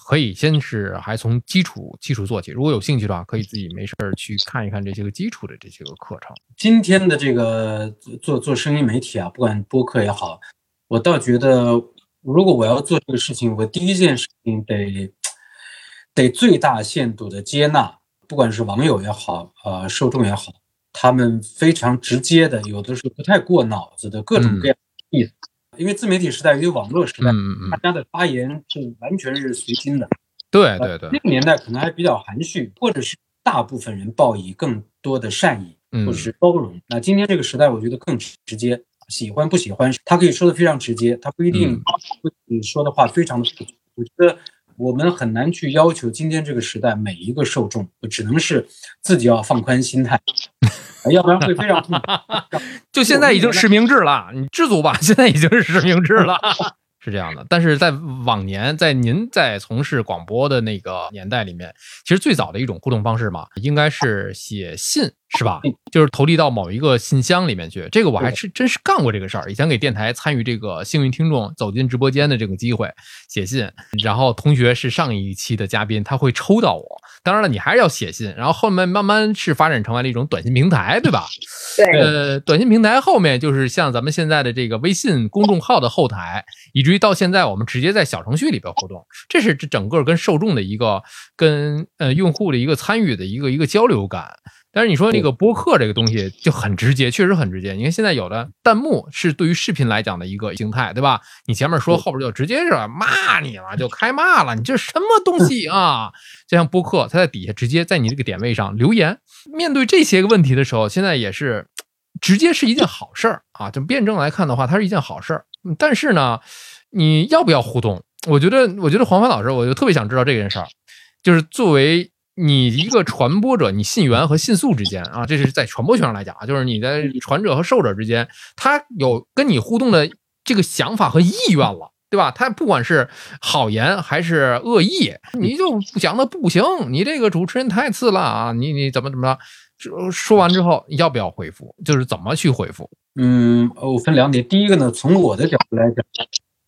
可以先是还从基础基础做起，如果有兴趣的话，可以自己没事儿去看一看这些个基础的这些个课程。今天的这个做做。声音媒体啊，不管播客也好，我倒觉得，如果我要做这个事情，我第一件事情得得最大限度的接纳，不管是网友也好，呃，受众也好，他们非常直接的，有的时候不太过脑子的各种各样的意思。因为自媒体时代，因为网络时代，大家的发言是完全是随心的。对对对，那个年代可能还比较含蓄，或者是大部分人报以更多的善意，或者是包容。那今天这个时代，我觉得更直接，喜欢不喜欢，他可以说的非常直接，他不一定你说的话非常的。我觉得我们很难去要求今天这个时代每一个受众，只能是自己要放宽心态。要不然会非常痛苦。就现在已经实名制了，你知足吧。现在已经是实名制了，是这样的。但是在往年，在您在从事广播的那个年代里面，其实最早的一种互动方式嘛，应该是写信，是吧？就是投递到某一个信箱里面去。这个我还是真是干过这个事儿。以前给电台参与这个幸运听众走进直播间的这个机会，写信。然后同学是上一期的嘉宾，他会抽到我。当然了，你还是要写信，然后后面慢慢是发展成为了一种短信平台，对吧？对。呃，短信平台后面就是像咱们现在的这个微信公众号的后台，以至于到现在我们直接在小程序里边互动，这是这整个跟受众的一个跟呃用户的一个参与的一个一个交流感。但是你说那个播客这个东西就很直接，确实很直接。你看现在有的弹幕是对于视频来讲的一个形态，对吧？你前面说，后边就直接是骂你了，就开骂了，你这什么东西啊？就像播客，他在底下直接在你这个点位上留言。面对这些个问题的时候，现在也是直接是一件好事儿啊。就辩证来看的话，它是一件好事儿。但是呢，你要不要互动？我觉得，我觉得黄帆老师，我就特别想知道这件事儿，就是作为。你一个传播者，你信源和信诉之间啊，这是在传播学上来讲啊，就是你的传者和受者之间，他有跟你互动的这个想法和意愿了，对吧？他不管是好言还是恶意，你就讲的不行，你这个主持人太次了啊！你你怎么怎么着？说说完之后要不要回复？就是怎么去回复？嗯，我分两点，第一个呢，从我的角度来讲，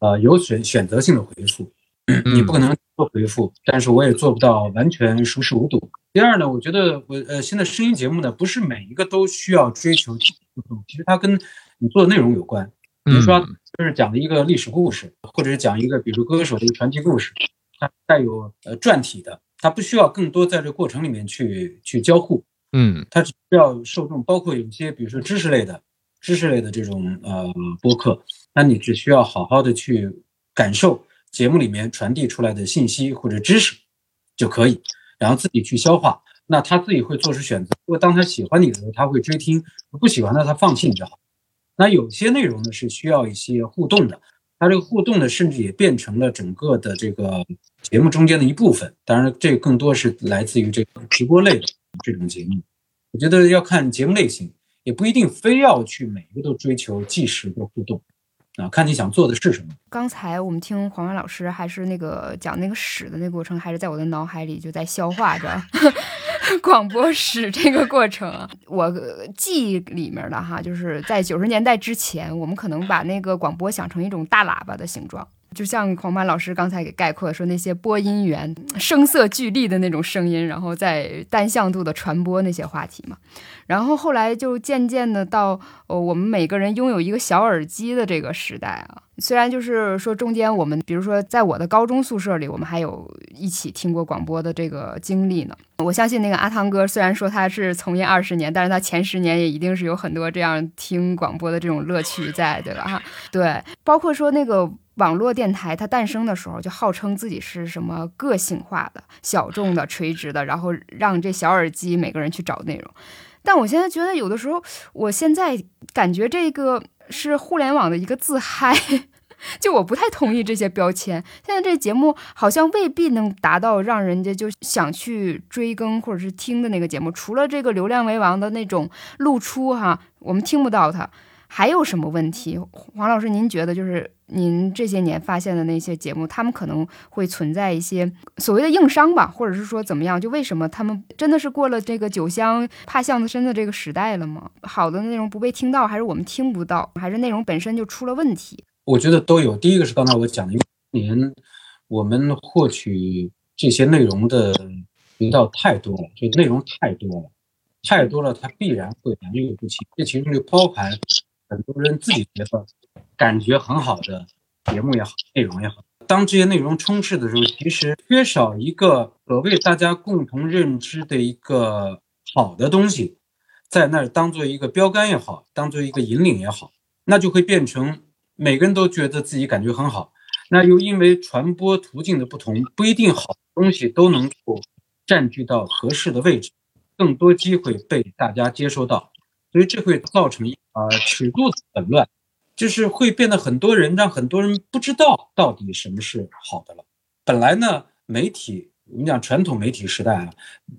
呃，有选选择性的回复。你不可能做回复，但是我也做不到完全熟视无睹。第二呢，我觉得我呃，现在声音节目呢，不是每一个都需要追求互动，其实它跟你做的内容有关。比如说，就是讲一个历史故事，或者是讲一个比如歌手的一个传奇故事，它带有呃传体的，它不需要更多在这个过程里面去去交互。嗯，它只需要受众，包括有一些比如说知识类的、知识类的这种呃播客，那你只需要好好的去感受。节目里面传递出来的信息或者知识就可以，然后自己去消化。那他自己会做出选择。如果当他喜欢你的时候，他会追听；不喜欢的他放弃你就好。那有些内容呢是需要一些互动的，它这个互动呢，甚至也变成了整个的这个节目中间的一部分。当然，这更多是来自于这个直播类的这种节目。我觉得要看节目类型，也不一定非要去每一个都追求即时的互动。啊，看你想做的是什么。刚才我们听黄文老师还是那个讲那个史的那个过程，还是在我的脑海里就在消化着 广播史这个过程。我记忆里面的哈，就是在九十年代之前，我们可能把那个广播想成一种大喇叭的形状。就像黄曼老师刚才给概括说，那些播音员声色俱厉的那种声音，然后在单向度的传播那些话题嘛。然后后来就渐渐的到，呃，我们每个人拥有一个小耳机的这个时代啊。虽然就是说中间我们，比如说在我的高中宿舍里，我们还有一起听过广播的这个经历呢。我相信那个阿汤哥，虽然说他是从业二十年，但是他前十年也一定是有很多这样听广播的这种乐趣在，对吧？哈，对，包括说那个。网络电台它诞生的时候，就号称自己是什么个性化的、小众的、垂直的，然后让这小耳机每个人去找内容。但我现在觉得，有的时候，我现在感觉这个是互联网的一个自嗨，就我不太同意这些标签。现在这节目好像未必能达到让人家就想去追更或者是听的那个节目，除了这个流量为王的那种露出哈，我们听不到它。还有什么问题，黄老师？您觉得就是您这些年发现的那些节目，他们可能会存在一些所谓的硬伤吧，或者是说怎么样？就为什么他们真的是过了这个酒香怕巷子深的这个时代了吗？好的内容不被听到，还是我们听不到，还是内容本身就出了问题？我觉得都有。第一个是刚才我讲的，因为年我们获取这些内容的渠道太多了，就内容太多了，太多了，它必然会良莠不齐。这其中就包含。很多人自己觉得感觉很好的节目也好，内容也好。当这些内容充斥的时候，其实缺少一个所谓大家共同认知的一个好的东西，在那儿当做一个标杆也好，当做一个引领也好，那就会变成每个人都觉得自己感觉很好。那又因为传播途径的不同，不一定好东西都能够占据到合适的位置，更多机会被大家接收到，所以这会造成呃尺度的混乱。就是会变得很多人让很多人不知道到底什么是好的了。本来呢，媒体我们讲传统媒体时代啊，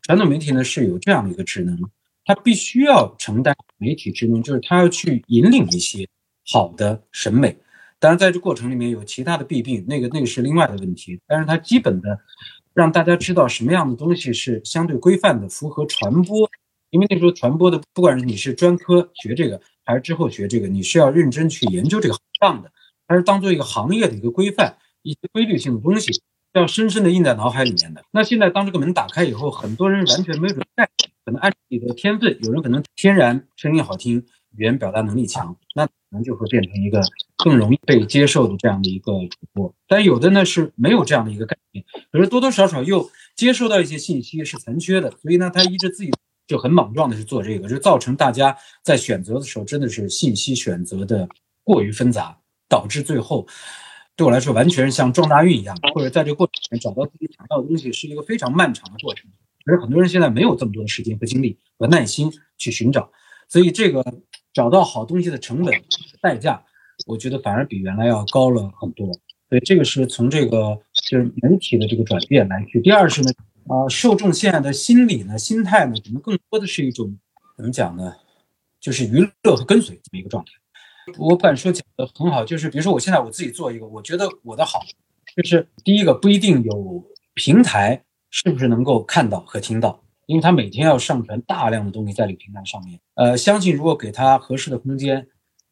传统媒体呢是有这样的一个职能，它必须要承担媒体职能，就是它要去引领一些好的审美。当然，在这过程里面有其他的弊病，那个那个是另外的问题。但是它基本的让大家知道什么样的东西是相对规范的，符合传播。因为那时候传播的，不管是你是专科学这个。还是之后学这个，你是要认真去研究这个行当的，还是当做一个行业的一个规范、一些规律性的东西，要深深的印在脑海里面的。那现在当这个门打开以后，很多人完全没有概念，可能按自己的天分，有人可能天然声音好听，语言表达能力强，那可能就会变成一个更容易被接受的这样的一个主播。但有的呢是没有这样的一个概念，可是多多少少又接受到一些信息是残缺的，所以呢，他一直自己。就很莽撞的去做这个，就造成大家在选择的时候真的是信息选择的过于纷杂，导致最后对我来说完全是像撞大运一样，或者在这个过程里面找到自己想要的东西是一个非常漫长的过程。可是很多人现在没有这么多的时间和精力和耐心去寻找，所以这个找到好东西的成本代价，我觉得反而比原来要高了很多。所以这个是从这个就是媒体的这个转变来去。第二是呢。啊，受众现在的心理呢、心态呢，可能更多的是一种怎么讲呢？就是娱乐和跟随这么一个状态。我不敢说讲的很好，就是比如说我现在我自己做一个，我觉得我的好，就是第一个不一定有平台是不是能够看到和听到，因为他每天要上传大量的东西在这个平台上面。呃，相信如果给他合适的空间，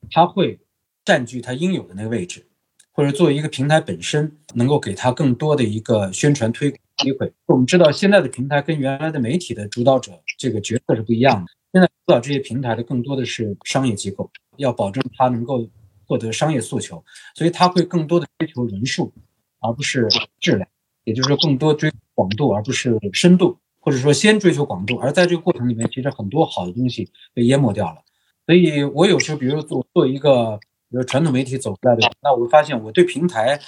他会占据他应有的那个位置，或者作为一个平台本身，能够给他更多的一个宣传推广。机会，我们知道现在的平台跟原来的媒体的主导者这个角色是不一样的。现在主导这些平台的更多的是商业机构，要保证它能够获得商业诉求，所以它会更多的追求人数，而不是质量。也就是说，更多追广度而不是深度，或者说先追求广度。而在这个过程里面，其实很多好的东西被淹没掉了。所以我有时候，比如做做一个，比如传统媒体走出来的，那我会发现我对平台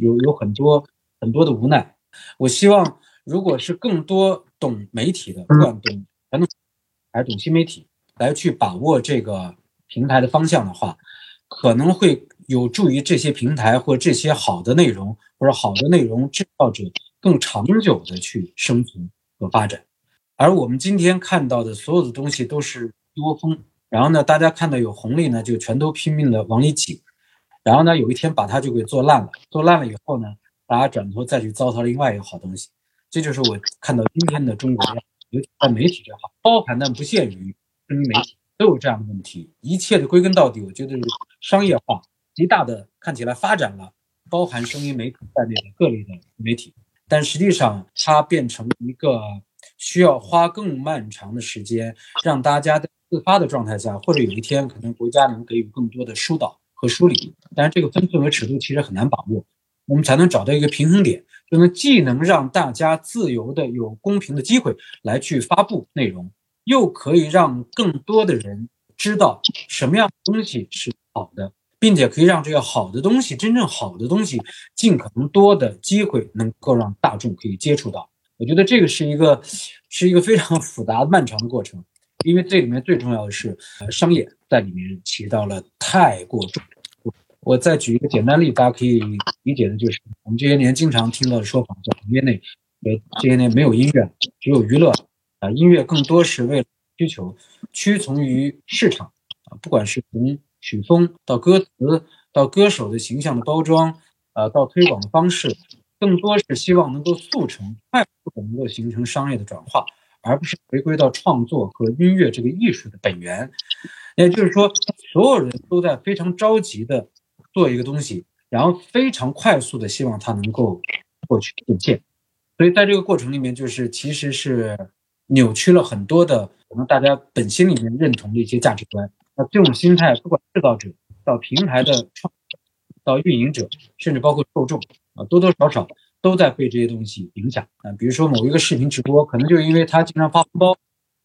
有有很多很多的无奈。我希望，如果是更多懂媒体的，不管懂传统还是懂新媒体，来去把握这个平台的方向的话，可能会有助于这些平台或这些好的内容或者好的内容制造者更长久的去生存和发展。而我们今天看到的所有的东西都是一窝蜂，然后呢，大家看到有红利呢，就全都拼命的往里挤，然后呢，有一天把它就给做烂了，做烂了以后呢？大家转头再去糟蹋另外一个好东西，这就是我看到今天的中国，尤其在媒体这行，包含但不限于声音媒体都有这样的问题。一切的归根到底，我觉得是商业化极大的看起来发展了，包含声音媒体在内的各类的媒体，但实际上它变成一个需要花更漫长的时间，让大家在自发的状态下，或者有一天可能国家能给予更多的疏导和梳理，但是这个分寸和尺度其实很难把握。我们才能找到一个平衡点，就能既能让大家自由的有公平的机会来去发布内容，又可以让更多的人知道什么样的东西是好的，并且可以让这个好的东西，真正好的东西，尽可能多的机会能够让大众可以接触到。我觉得这个是一个是一个非常复杂漫长的过程，因为这里面最重要的是商业在里面起到了太过重。我再举一个简单例，大家可以理解的就是，我们这些年经常听到的说法，在行业内，呃，这些年没有音乐，只有娱乐，啊，音乐更多是为了需求，屈从于市场，啊，不管是从曲风到歌词，到歌手的形象的包装，啊，到推广的方式，更多是希望能够速成，快速的能够形成商业的转化，而不是回归到创作和音乐这个艺术的本源。也就是说，所有人都在非常着急的。做一个东西，然后非常快速的希望它能够获取变现，所以在这个过程里面，就是其实是扭曲了很多的可能大家本心里面认同的一些价值观，那这种心态，不管制造者到平台的创到运营者，甚至包括受众啊，多多少少都在被这些东西影响啊。比如说某一个视频直播，可能就因为他经常发红包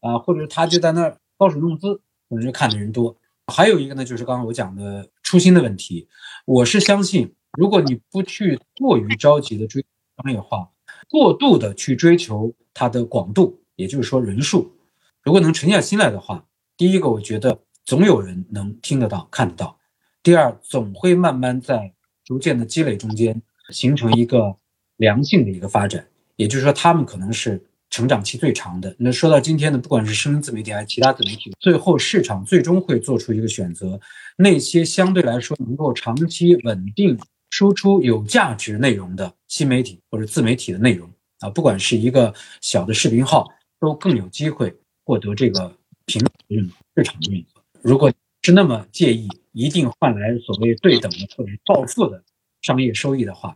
啊，或者他就在那儿搔首弄姿，可能就看的人多。还有一个呢，就是刚刚我讲的初心的问题。我是相信，如果你不去过于着急的追商业化，过度的去追求它的广度，也就是说人数，如果能沉下心来的话，第一个，我觉得总有人能听得到、看得到；第二，总会慢慢在逐渐的积累中间形成一个良性的一个发展。也就是说，他们可能是。成长期最长的。那说到今天呢，不管是声音自媒体还是其他自媒体，最后市场最终会做出一个选择，那些相对来说能够长期稳定输出有价值内容的新媒体或者自媒体的内容啊，不管是一个小的视频号，都更有机会获得这个平台的认可、市场的认可。如果是那么介意一定换来所谓对等的或者暴富的商业收益的话。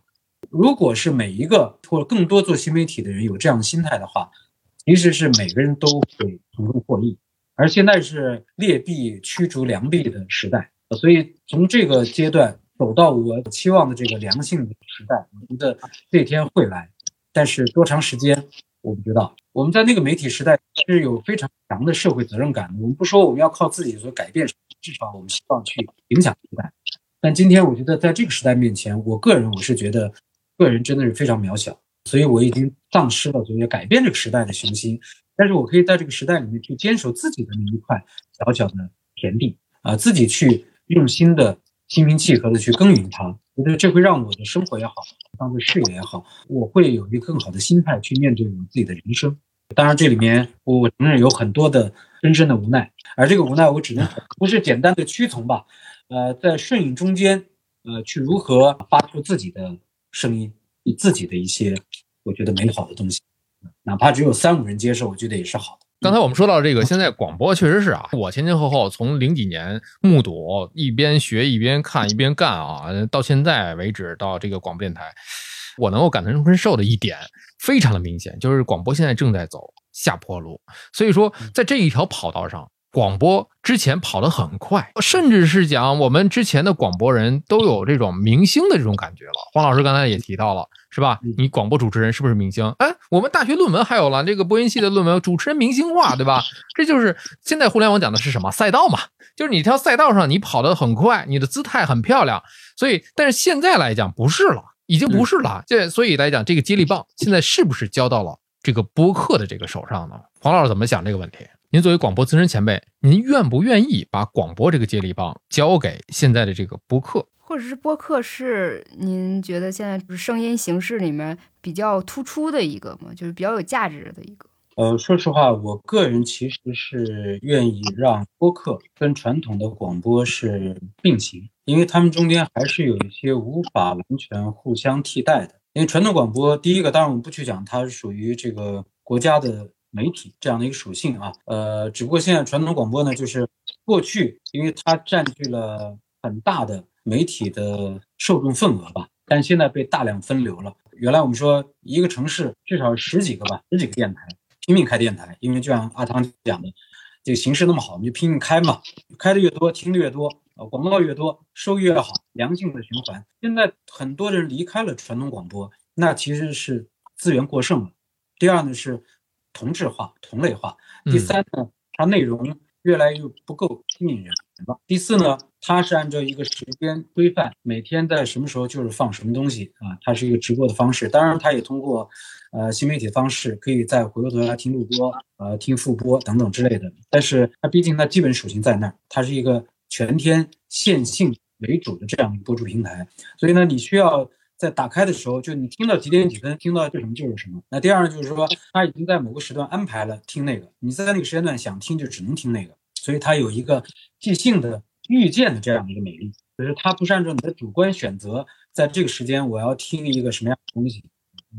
如果是每一个或者更多做新媒体的人有这样的心态的话，其实是每个人都会从中获益。而现在是劣币驱逐良币的时代，所以从这个阶段走到我期望的这个良性的时代，我觉得这天会来。但是多长时间我不知道。我们在那个媒体时代是有非常强的社会责任感的。我们不说我们要靠自己所改变，至少我们希望去影响时代。但今天我觉得在这个时代面前，我个人我是觉得。个人真的是非常渺小，所以我已经丧失了所谓改变这个时代的雄心。但是我可以在这个时代里面去坚守自己的那一块小小的田地啊，自己去用心的、心平气和的去耕耘它。我觉得这会让我的生活也好，当做事业也好，我会有一个更好的心态去面对我自己的人生。当然，这里面我承认有很多的深深的无奈，而这个无奈我只能不是简单的屈从吧，呃，在顺应中间，呃，去如何发出自己的。声音，你自己的一些，我觉得美好的东西，哪怕只有三五人接受，我觉得也是好的。刚才我们说到这个，现在广播确实是啊，我前前后后从零几年目睹，一边学一边看一边干啊，到现在为止到这个广播电台，我能够感同身受的一点，非常的明显，就是广播现在正在走下坡路。所以说，在这一条跑道上。广播之前跑得很快，甚至是讲我们之前的广播人都有这种明星的这种感觉了。黄老师刚才也提到了，是吧？你广播主持人是不是明星？哎，我们大学论文还有了这个播音系的论文，主持人明星化，对吧？这就是现在互联网讲的是什么赛道嘛？就是你条赛道上你跑得很快，你的姿态很漂亮。所以，但是现在来讲不是了，已经不是了。这所以来讲，这个接力棒现在是不是交到了这个播客的这个手上呢？黄老师怎么想这个问题？您作为广播资深前辈，您愿不愿意把广播这个接力棒交给现在的这个播客，或者是播客是您觉得现在是声音形式里面比较突出的一个吗？就是比较有价值的一个？呃，说实话，我个人其实是愿意让播客跟传统的广播是并行，因为他们中间还是有一些无法完全互相替代的。因为传统广播，第一个，当然我们不去讲它是属于这个国家的。媒体这样的一个属性啊，呃，只不过现在传统广播呢，就是过去因为它占据了很大的媒体的受众份额吧，但现在被大量分流了。原来我们说一个城市至少十几个吧，十几个电台拼命开电台，因为就像阿汤讲的，这个形势那么好，我们就拼命开嘛，开的越多，听的越多，呃，广告越多，收益越好，良性的循环。现在很多人离开了传统广播，那其实是资源过剩了。第二呢是。同质化、同类化。第三呢，它内容越来越不够吸引人了。第四呢，它是按照一个时间规范，每天在什么时候就是放什么东西啊？它是一个直播的方式。当然，它也通过呃新媒体方式，可以再回过头来听录播、呃听复播等等之类的。但是它毕竟它基本属性在那儿，它是一个全天线性为主的这样一个播出平台。所以呢，你需要。在打开的时候，就你听到几点几分，听到这什么就是什么。那第二呢，就是说他已经在某个时段安排了听那个，你在那个时间段想听就只能听那个，所以它有一个即兴的预见的这样的一个美丽，就是它不是按照你的主观选择，在这个时间我要听一个什么样的东西，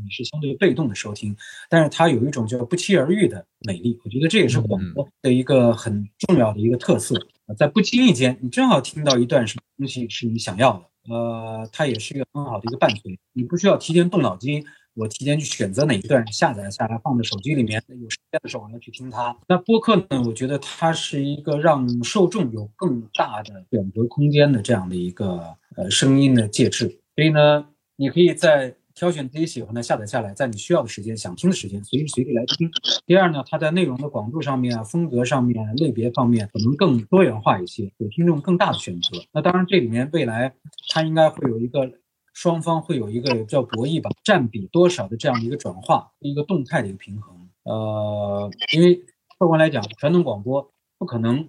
你是相对被动的收听，但是它有一种叫不期而遇的美丽，我觉得这也是广播的一个很重要的一个特色，在不经意间，你正好听到一段什么东西是你想要的。呃，它也是一个很好的一个伴随，你不需要提前动脑筋，我提前去选择哪一段下载下来放在手机里面，有时间的时候我要去听它。那播客呢，我觉得它是一个让受众有更大的选择空间的这样的一个呃声音的介质。所以呢，你可以在。挑选自己喜欢的下载下来，在你需要的时间、想听的时间，随时随地来听。第二呢，它在内容的广度上面啊、风格上面、类别方面可能更多元化一些，给听众更大的选择。那当然，这里面未来它应该会有一个双方会有一个叫博弈吧，占比多少的这样的一个转化，一个动态的一个平衡。呃，因为客观来讲，传统广播不可能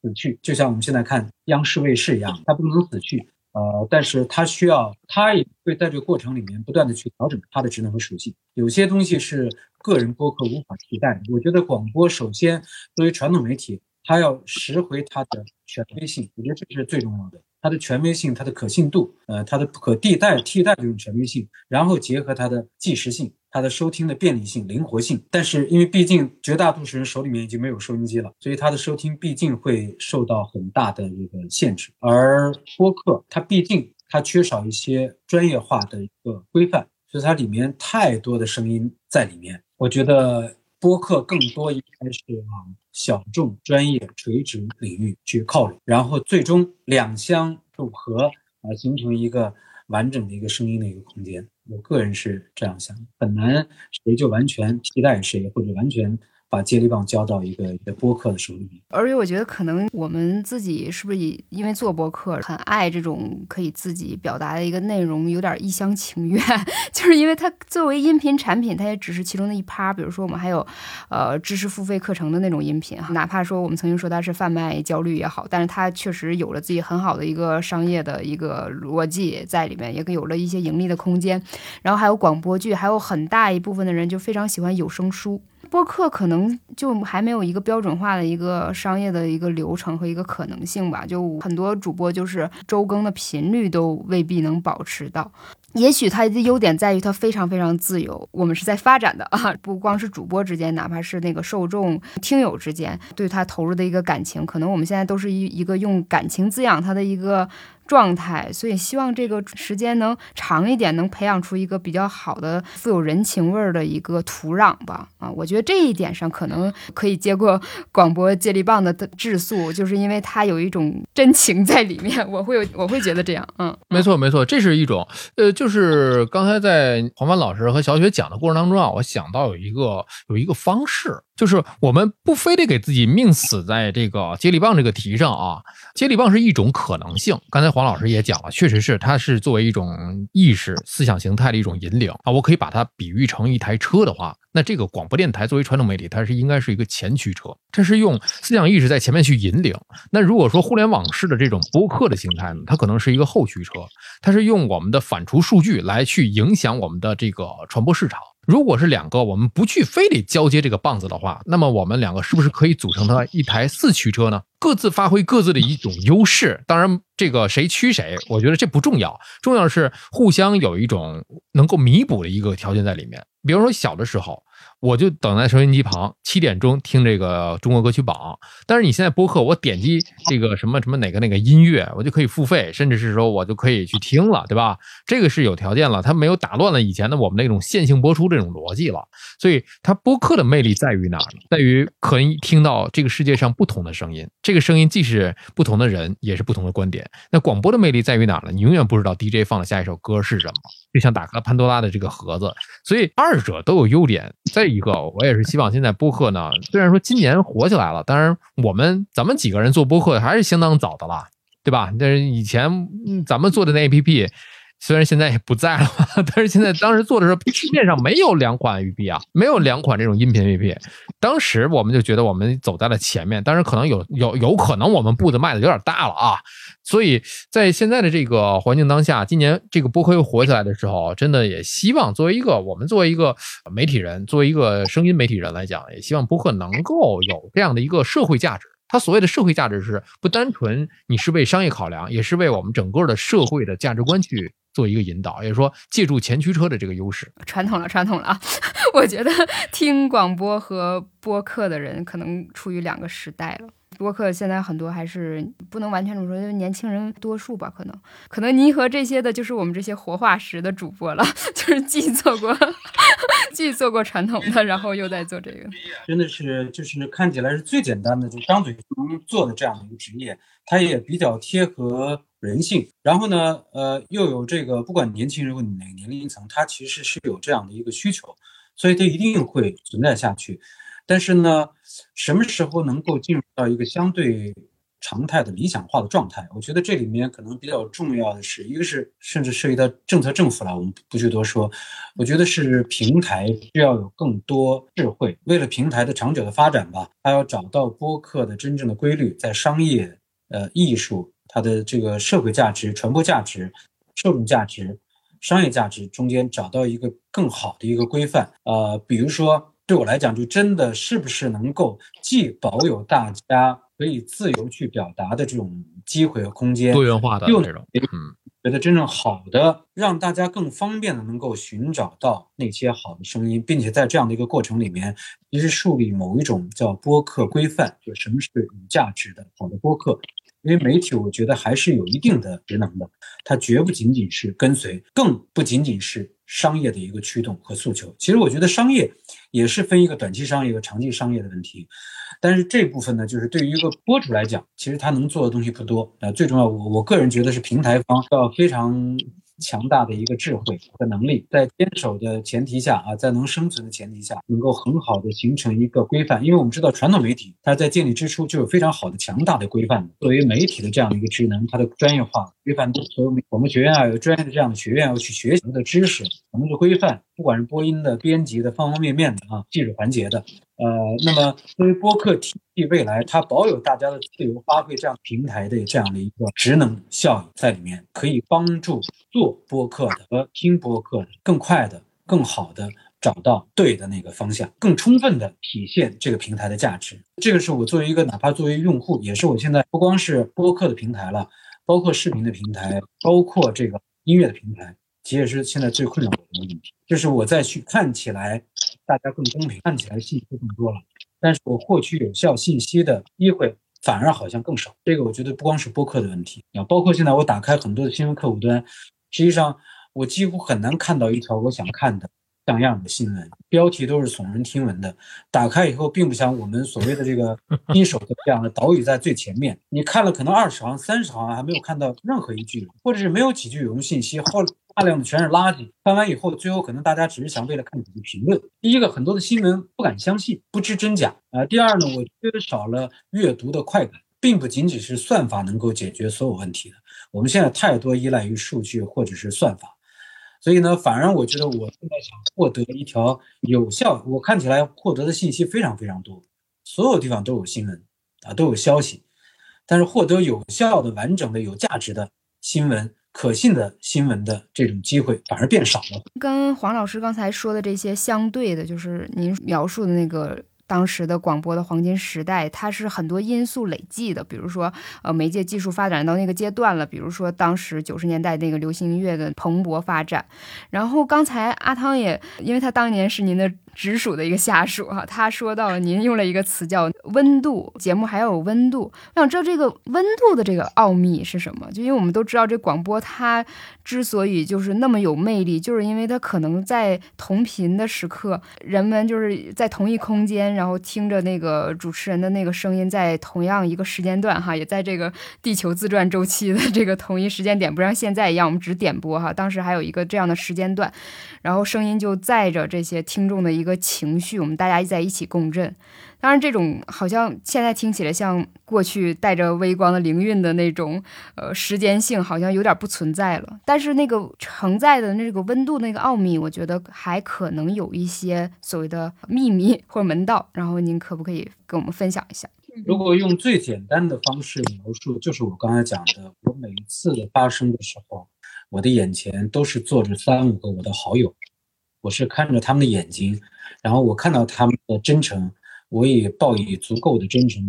死去，就像我们现在看央视、卫视一样，它不能死去。呃，但是它需要，它也会在这个过程里面不断的去调整它的职能和属性。有些东西是个人播客无法替代的。我觉得广播首先作为传统媒体，它要拾回它的权威性，我觉得这是最重要的。它的权威性，它的可信度，呃，它的不可替代替代这种权威性，然后结合它的即时性，它的收听的便利性、灵活性。但是因为毕竟绝大多数人手里面已经没有收音机了，所以它的收听毕竟会受到很大的一个限制。而播客它毕竟它缺少一些专业化的一个规范，所以它里面太多的声音在里面。我觉得播客更多应该是往。小众、专业、垂直领域去靠拢，然后最终两相组合啊，形成一个完整的一个声音的一个空间。我个人是这样想，很难谁就完全替代谁，或者完全。把接力棒交到一个一个播客的手里，而且我觉得可能我们自己是不是也因为做播客很爱这种可以自己表达的一个内容，有点一厢情愿，就是因为它作为音频产品，它也只是其中的一趴。比如说我们还有呃知识付费课程的那种音频，哪怕说我们曾经说它是贩卖焦虑也好，但是它确实有了自己很好的一个商业的一个逻辑在里面，也有了一些盈利的空间。然后还有广播剧，还有很大一部分的人就非常喜欢有声书。播客可能就还没有一个标准化的一个商业的一个流程和一个可能性吧，就很多主播就是周更的频率都未必能保持到。也许它的优点在于它非常非常自由，我们是在发展的啊，不光是主播之间，哪怕是那个受众听友之间对他投入的一个感情，可能我们现在都是一一个用感情滋养它的一个。状态，所以希望这个时间能长一点，能培养出一个比较好的、富有人情味儿的一个土壤吧。啊，我觉得这一点上可能可以接过广播接力棒的质素，就是因为它有一种真情在里面。我会有，我会觉得这样。嗯，没错，没错，这是一种。呃，就是刚才在黄帆老师和小雪讲的过程当中啊，我想到有一个有一个方式。就是我们不非得给自己命死在这个接力棒这个题上啊，接力棒是一种可能性。刚才黄老师也讲了，确实是它是作为一种意识思想形态的一种引领啊。我可以把它比喻成一台车的话，那这个广播电台作为传统媒体，它是应该是一个前驱车，它是用思想意识在前面去引领。那如果说互联网式的这种播客的形态呢，它可能是一个后驱车，它是用我们的反刍数据来去影响我们的这个传播市场。如果是两个，我们不去非得交接这个棒子的话，那么我们两个是不是可以组成它一台四驱车呢？各自发挥各自的一种优势。当然，这个谁驱谁，我觉得这不重要，重要的是互相有一种能够弥补的一个条件在里面。比如说小的时候。我就等在收音机旁，七点钟听这个中国歌曲榜。但是你现在播客，我点击这个什么什么哪个哪个音乐，我就可以付费，甚至是说我就可以去听了，对吧？这个是有条件了，它没有打乱了以前的我们那种线性播出这种逻辑了。所以它播客的魅力在于哪儿？在于可以听到这个世界上不同的声音，这个声音既是不同的人，也是不同的观点。那广播的魅力在于哪呢？你永远不知道 DJ 放的下一首歌是什么，就像打开了潘多拉的这个盒子。所以二者都有优点。再一个，我也是希望现在播客呢，虽然说今年火起来了，当然我们咱们几个人做播客还是相当早的了，对吧？但是以前咱们做的那 APP，虽然现在也不在了，但是现在当时做的时候，市面上没有两款 APP 啊，没有两款这种音频 APP。当时我们就觉得我们走在了前面，当然可能有有有可能我们步子迈的有点大了啊。所以在现在的这个环境当下，今年这个播客又火起来的时候，真的也希望作为一个我们作为一个媒体人，作为一个声音媒体人来讲，也希望播客能够有这样的一个社会价值。它所谓的社会价值是不单纯你是为商业考量，也是为我们整个的社会的价值观去做一个引导，也就是说借助前驱车的这个优势。传统了，传统了啊！我觉得听广播和播客的人可能处于两个时代了。播客现在很多还是不能完全这么说，就是年轻人多数吧，可能可能您和这些的就是我们这些活化石的主播了，就是既做过 既做过传统的，然后又在做这个，真的是就是看起来是最简单的，就张嘴就能做的这样的一个职业，它也比较贴合人性。然后呢，呃，又有这个不管年轻人或哪个年龄层，他其实是有这样的一个需求，所以它一定会存在下去。但是呢，什么时候能够进入到一个相对常态的理想化的状态？我觉得这里面可能比较重要的是，一个是甚至涉及到政策政府了，我们不去多说。我觉得是平台需要有更多智慧，为了平台的长久的发展吧，它要找到播客的真正的规律，在商业、呃艺术、它的这个社会价值、传播价值、受众价值、商业价值中间找到一个更好的一个规范。呃，比如说。对我来讲，就真的是不是能够既保有大家可以自由去表达的这种机会和空间，多元化的又这种，嗯，觉得真正好的，让大家更方便的能够寻找到那些好的声音，并且在这样的一个过程里面，其实树立某一种叫播客规范，就什么是有价值的好的播客。因为媒体，我觉得还是有一定的职能的，它绝不仅仅是跟随，更不仅仅是商业的一个驱动和诉求。其实我觉得商业也是分一个短期商业和长期商业的问题，但是这部分呢，就是对于一个播主来讲，其实他能做的东西不多。啊，最重要，我我个人觉得是平台方要非常。强大的一个智慧和能力，在坚守的前提下啊，在能生存的前提下，能够很好的形成一个规范。因为我们知道，传统媒体它在建立之初就有非常好的、强大的规范。作为媒体的这样的一个职能，它的专业化规范度，所以我们学院啊有专业的这样的学院要去学习的知识，我们的规范，不管是播音的、编辑的、方方面面的啊，技术环节的。呃，那么作为播客体系未来，它保有大家的自由发挥这样平台的这样的一个职能效应在里面，可以帮助做播客的和听播客的更快的、更好的找到对的那个方向，更充分的体现这个平台的价值。这个是我作为一个哪怕作为用户，也是我现在不光是播客的平台了，包括视频的平台，包括这个音乐的平台。其实是现在最困扰我的问题，就是我再去看起来大家更公平，看起来信息更多了，但是我获取有效信息的机会反而好像更少。这个我觉得不光是播客的问题啊，包括现在我打开很多的新闻客户端，实际上我几乎很难看到一条我想看的。像样的新闻标题都是耸人听闻的，打开以后并不像我们所谓的这个 一手的这样的岛屿在最前面，你看了可能二十行、三十行还没有看到任何一句，或者是没有几句有用信息，后大量的全是垃圾。看完以后，最后可能大家只是想为了看几句评论。第一个，很多的新闻不敢相信，不知真假啊。第二呢，我缺少了阅读的快感，并不仅仅是算法能够解决所有问题的。我们现在太多依赖于数据或者是算法。所以呢，反而我觉得我现在想获得一条有效，我看起来获得的信息非常非常多，所有地方都有新闻啊，都有消息，但是获得有效的、完整的、有价值的新闻、可信的新闻的这种机会反而变少了。跟黄老师刚才说的这些相对的，就是您描述的那个。当时的广播的黄金时代，它是很多因素累计的，比如说，呃，媒介技术发展到那个阶段了，比如说当时九十年代那个流行音乐的蓬勃发展。然后刚才阿汤也，因为他当年是您的。直属的一个下属哈，他说到您用了一个词叫温度，节目还要有温度。我想知道这个温度的这个奥秘是什么？就因为我们都知道这广播它之所以就是那么有魅力，就是因为它可能在同频的时刻，人们就是在同一空间，然后听着那个主持人的那个声音，在同样一个时间段哈，也在这个地球自转周期的这个同一时间点，不像现在一样我们只点播哈，当时还有一个这样的时间段，然后声音就载着这些听众的一。个情绪，我们大家在一起共振。当然，这种好像现在听起来像过去带着微光的灵韵的那种，呃，时间性好像有点不存在了。但是那个承载的那个温度、那个奥秘，我觉得还可能有一些所谓的秘密或者门道。然后您可不可以跟我们分享一下？如果用最简单的方式描述，就是我刚才讲的，我每一次的发生的时候，我的眼前都是坐着三五个我的好友，我是看着他们的眼睛。然后我看到他们的真诚，我也报以足够的真诚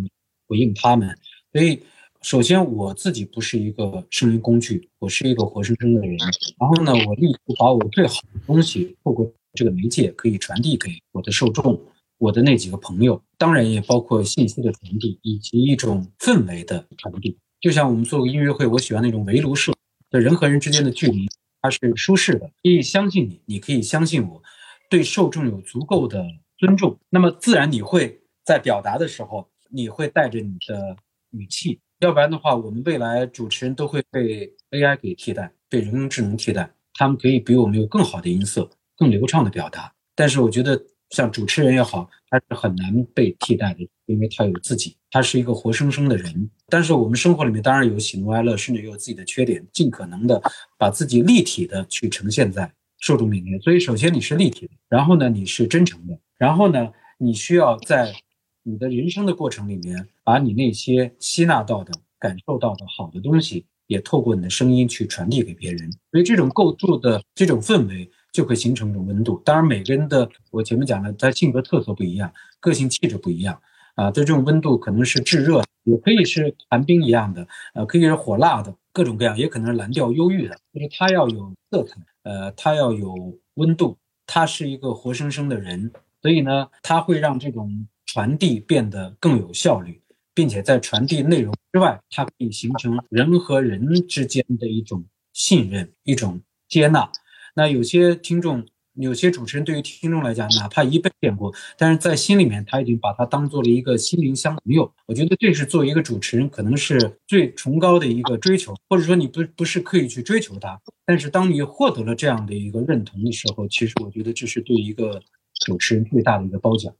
回应他们。所以，首先我自己不是一个声音工具，我是一个活生生的人。然后呢，我力图把我最好的东西透过这个媒介可以传递给我的受众，我的那几个朋友，当然也包括信息的传递以及一种氛围的传递。就像我们做个音乐会，我喜欢那种围炉式的人和人之间的距离，它是舒适的，可以相信你，你可以相信我，对受众有足够的尊重，那么自然你会在表达的时候，你会带着你的语气，要不然的话，我们未来主持人都会被 AI 给替代，被人工智能替代，他们可以比我们有更好的音色，更流畅的表达，但是我觉得。像主持人也好，他是很难被替代的，因为他有自己，他是一个活生生的人。但是我们生活里面当然有喜怒哀乐，甚至也有自己的缺点，尽可能的把自己立体的去呈现在受众面前。所以，首先你是立体的，然后呢你是真诚的，然后呢你需要在你的人生的过程里面，把你那些吸纳到的、感受到的好的东西，也透过你的声音去传递给别人。所以这种构筑的这种氛围。就会形成一种温度。当然，每个人的我前面讲的，他性格特色不一样，个性气质不一样啊。对这种温度，可能是炙热，也可以是寒冰一样的，呃，可以是火辣的，各种各样，也可能是蓝调忧郁的。就是它要有色彩，呃，它要有温度，他是一个活生生的人，所以呢，它会让这种传递变得更有效率，并且在传递内容之外，它可以形成人和人之间的一种信任，一种接纳。那有些听众，有些主持人对于听众来讲，哪怕一辈见过，但是在心里面他已经把他当做了一个心灵相朋友。我觉得这是作为一个主持人可能是最崇高的一个追求，或者说你不不是刻意去追求他，但是当你获得了这样的一个认同的时候，其实我觉得这是对一个主持人最大的一个褒奖，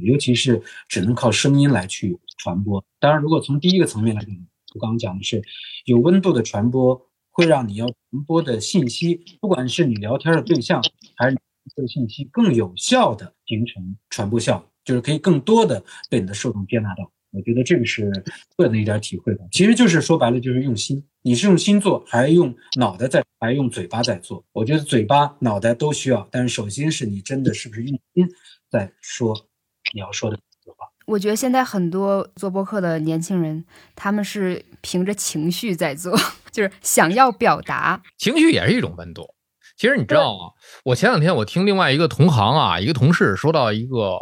尤其是只能靠声音来去传播。当然，如果从第一个层面来讲，我刚刚讲的是有温度的传播。会让你要传播的信息，不管是你聊天的对象，还是这个信息，更有效的形成传播效应，就是可以更多的被你的受众接纳到。我觉得这个是个人的一点体会吧。其实就是说白了，就是用心。你是用心做，还是用脑袋在，还是用嘴巴在做？我觉得嘴巴、脑袋都需要，但是首先是你真的是不是用心在说你要说的话。我觉得现在很多做播客的年轻人，他们是凭着情绪在做。就是想要表达情绪也是一种温度。其实你知道吗？我前两天我听另外一个同行啊，一个同事说到一个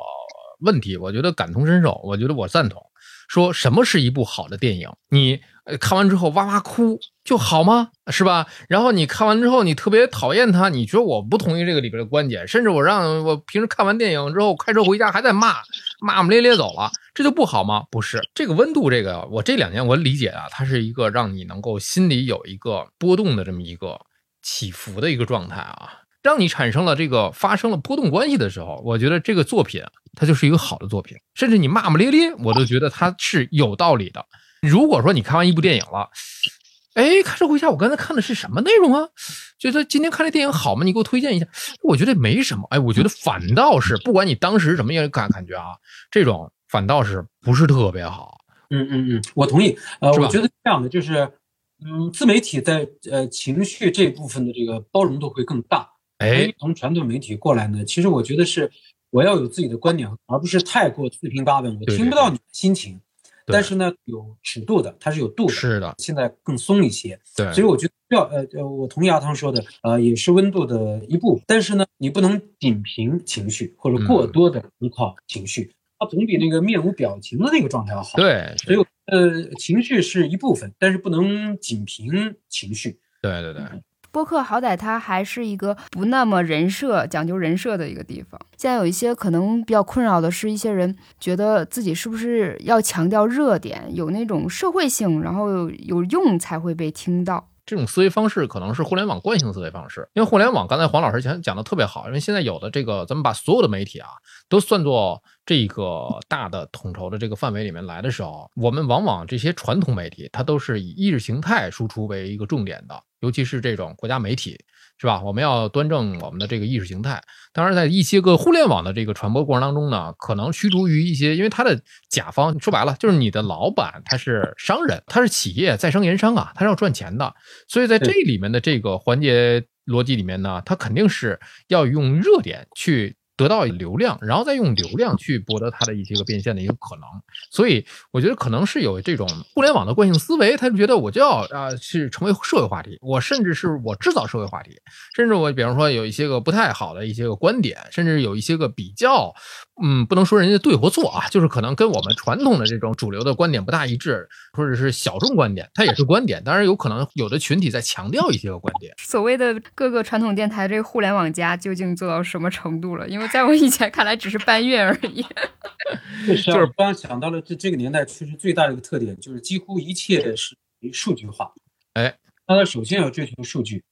问题，我觉得感同身受，我觉得我赞同。说什么是一部好的电影？你看完之后哇哇哭就好吗？是吧？然后你看完之后你特别讨厌他，你觉得我不同意这个里边的观点，甚至我让我平时看完电影之后开车回家还在骂，骂骂咧咧走了。这就不好吗？不是这个温度，这个我这两年我理解啊，它是一个让你能够心里有一个波动的这么一个起伏的一个状态啊。当你产生了这个发生了波动关系的时候，我觉得这个作品它就是一个好的作品。甚至你骂骂咧咧，我都觉得它是有道理的。如果说你看完一部电影了，哎，开车回家，我刚才看的是什么内容啊？觉得今天看这电影好吗？你给我推荐一下。我觉得没什么，哎，我觉得反倒是不管你当时什么样感感觉啊，这种。反倒是不是特别好？嗯嗯嗯，我同意。呃，我觉得这样的就是，嗯，自媒体在呃情绪这部分的这个包容度会更大。哎，从传统媒体过来呢，其实我觉得是我要有自己的观点，而不是太过四平八稳。我听不到你的心情，但是呢，有尺度的，它是有度的。是的，现在更松一些。对，所以我觉得要呃呃，我同意阿汤说的，呃，也是温度的一部分。但是呢，你不能仅凭情绪或者过多的依靠情绪。它总比那个面无表情的那个状态要好。对，所以呃，情绪是一部分，但是不能仅凭情绪。对对对，播客好歹它还是一个不那么人设讲究人设的一个地方。现在有一些可能比较困扰的是一些人觉得自己是不是要强调热点，有那种社会性，然后有用才会被听到。这种思维方式可能是互联网惯性思维方式，因为互联网刚才黄老师讲讲的特别好，因为现在有的这个咱们把所有的媒体啊都算作这个大的统筹的这个范围里面来的时候，我们往往这些传统媒体它都是以意识形态输出为一个重点的，尤其是这种国家媒体。是吧？我们要端正我们的这个意识形态。当然，在一些个互联网的这个传播过程当中呢，可能驱逐于一些，因为它的甲方说白了就是你的老板，他是商人，他是企业在商言商啊，他是要赚钱的。所以在这里面的这个环节逻辑里面呢，他肯定是要用热点去得到流量，然后再用流量去博得它的一些个变现的一个可能。所以我觉得可能是有这种互联网的惯性思维，他就觉得我就要啊去成为社会话题，我甚至是我制造社会话题，甚至我比方说有一些个不太好的一些个观点，甚至有一些个比较，嗯，不能说人家对或错啊，就是可能跟我们传统的这种主流的观点不大一致，或者是小众观点，它也是观点，当然有可能有的群体在强调一些个观点。所谓的各个传统电台这个互联网加究竟做到什么程度了？因为在我以前看来，只是搬运而已。就是刚想到了这这个年代确实最大的一个特点，就是几乎一切是数据化。哎，那首先要追求数据。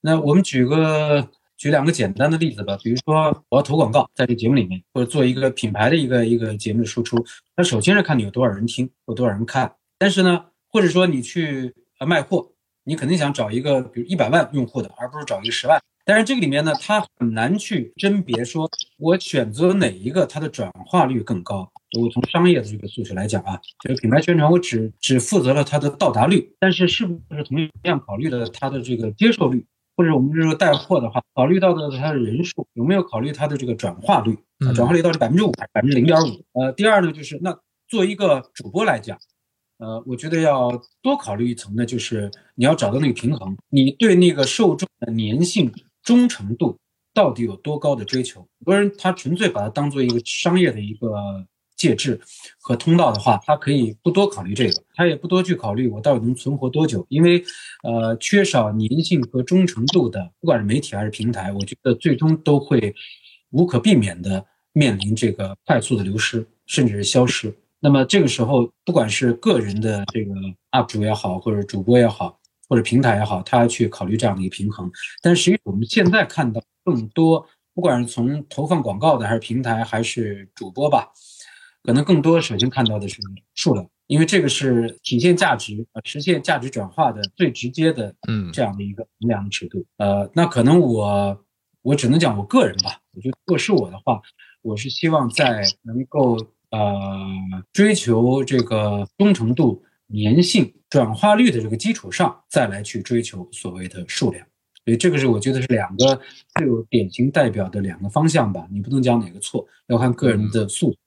那我们举个举两个简单的例子吧，比如说我要投广告，在这节目里面，或者做一个品牌的一个一个节目的输出，那首先是看你有多少人听，有多少人看。但是呢，或者说你去呃卖货，你肯定想找一个比如一百万用户的，而不是找一个十万。但是这个里面呢，它很难去甄别，说我选择哪一个，它的转化率更高。我从商业的这个诉求来讲啊，就是品牌宣传，我只只负责了它的到达率，但是是不是同样考虑了它的这个接受率，或者我们这个带货的话，考虑到的它的人数有没有考虑它的这个转化率？啊，转化率到底百分之五还是百分之零点五？呃，第二呢，就是那作为一个主播来讲，呃，我觉得要多考虑一层呢，就是你要找到那个平衡，你对那个受众的粘性。忠诚度到底有多高的追求？很多人他纯粹把它当做一个商业的一个介质和通道的话，他可以不多考虑这个，他也不多去考虑我到底能存活多久。因为，呃，缺少粘性和忠诚度的，不管是媒体还是平台，我觉得最终都会无可避免的面临这个快速的流失，甚至是消失。那么这个时候，不管是个人的这个 UP 主也好，或者主播也好。或者平台也好，他要去考虑这样的一个平衡。但实际我们现在看到更多，不管是从投放广告的，还是平台，还是主播吧，可能更多首先看到的是数量，因为这个是体现价值、呃实现价值转化的最直接的，嗯，这样的一个衡量尺度。呃，那可能我我只能讲我个人吧。我觉得如果是我的话，我是希望在能够呃追求这个忠诚度。粘性、转化率的这个基础上，再来去追求所谓的数量，所以这个是我觉得是两个最有典型代表的两个方向吧。你不能讲哪个错，要看个人的素质。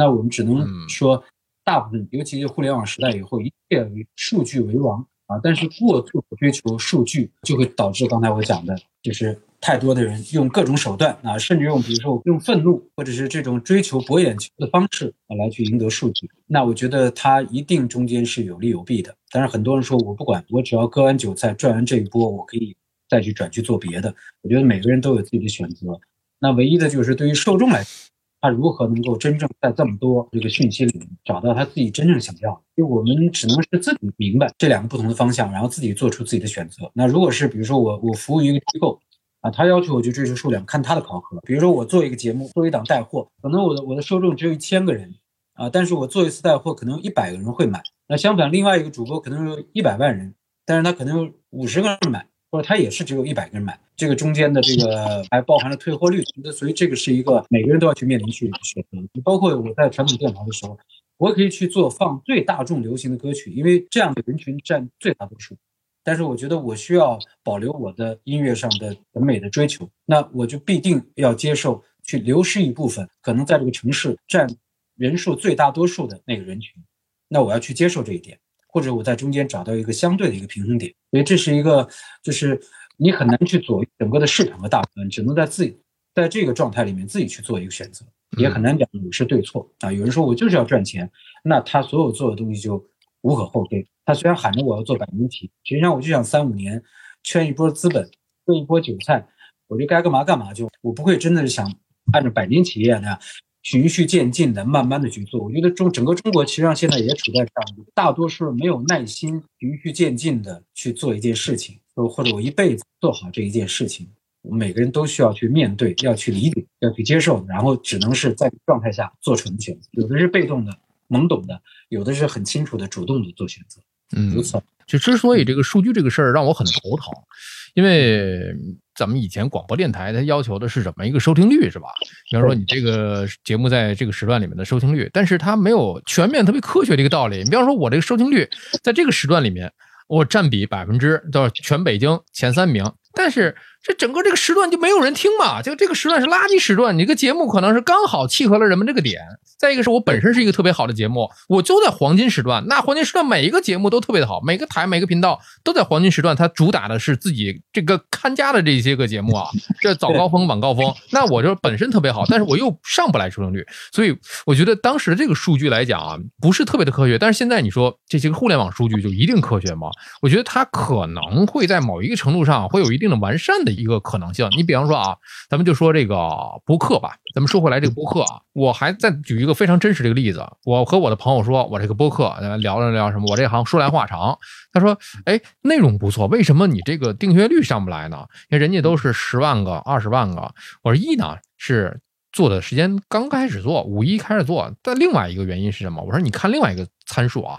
那我们只能说，大部分，尤其是互联网时代以后，一切以数据为王啊。但是过度追求数据，就会导致刚才我讲的，就是。太多的人用各种手段啊，甚至用比如说用愤怒或者是这种追求博眼球的方式啊来去赢得数据，那我觉得它一定中间是有利有弊的。但是很多人说我不管，我只要割完韭菜赚完这一波，我可以再去转去做别的。我觉得每个人都有自己的选择。那唯一的就是对于受众来说，他如何能够真正在这么多这个讯息里找到他自己真正想要的？就我们只能是自己明白这两个不同的方向，然后自己做出自己的选择。那如果是比如说我我服务于一个机构。啊，他要求我去追求数量，看他的考核。比如说，我做一个节目，做一档带货，可能我的我的受众只有一千个人，啊，但是我做一次带货，可能一百个人会买。那相反，另外一个主播可能有一百万人，但是他可能有五十个人买，或者他也是只有一百个人买。这个中间的这个还包含了退货率，那所以这个是一个每个人都要去面临去选择。包括我在传统电台的时候，我可以去做放最大众流行的歌曲，因为这样的人群占最大多数。但是我觉得我需要保留我的音乐上的审美的追求，那我就必定要接受去流失一部分可能在这个城市占人数最大多数的那个人群，那我要去接受这一点，或者我在中间找到一个相对的一个平衡点。所以这是一个，就是你很难去左右整个的市场和大部分，只能在自己在这个状态里面自己去做一个选择，也很难讲你是对错啊。有人说我就是要赚钱，那他所有做的东西就。无可厚非。他虽然喊着我要做百年体，实际上我就想三五年圈一波资本，割一波韭菜，我就该干嘛干嘛就。我不会真的是想按照百年企业那样循序渐进的慢慢的去做。我觉得中整个中国其实上现在也处在这样，大多数没有耐心循序渐进的去做一件事情，或者我一辈子做好这一件事情。我们每个人都需要去面对，要去理解，要去接受，然后只能是在状态下做出的选择。有的是被动的。懵懂的，有的是很清楚的，主动的做选择。嗯，就之所以这个数据这个事儿让我很头疼，因为咱们以前广播电台它要求的是什么一个收听率是吧？比方说你这个节目在这个时段里面的收听率，但是它没有全面特别科学的一个道理。你比方说我这个收听率在这个时段里面，我占比百分之到全北京前三名，但是这整个这个时段就没有人听嘛，就这个时段是垃圾时段。你这个节目可能是刚好契合了人们这个点。再一个是我本身是一个特别好的节目，我就在黄金时段。那黄金时段每一个节目都特别的好，每个台每个频道都在黄金时段，它主打的是自己这个看家的这些个节目啊，这早高峰晚高峰。那我就本身特别好，但是我又上不来收听率，所以我觉得当时的这个数据来讲啊，不是特别的科学。但是现在你说这些个互联网数据就一定科学吗？我觉得它可能会在某一个程度上会有一定的完善的一个可能性。你比方说啊，咱们就说这个播客吧，咱们说回来这个播客啊，我还再举一个非常真实的一个例子。我和我的朋友说，我这个播客聊了聊什么，我这行说来话长。他说，哎，内容不错，为什么你这个订阅率上不来呢？因为人家都是十万个、二十万个。我说一呢是做的时间刚开始做，五一开始做。但另外一个原因是什么？我说你看另外一个参数啊，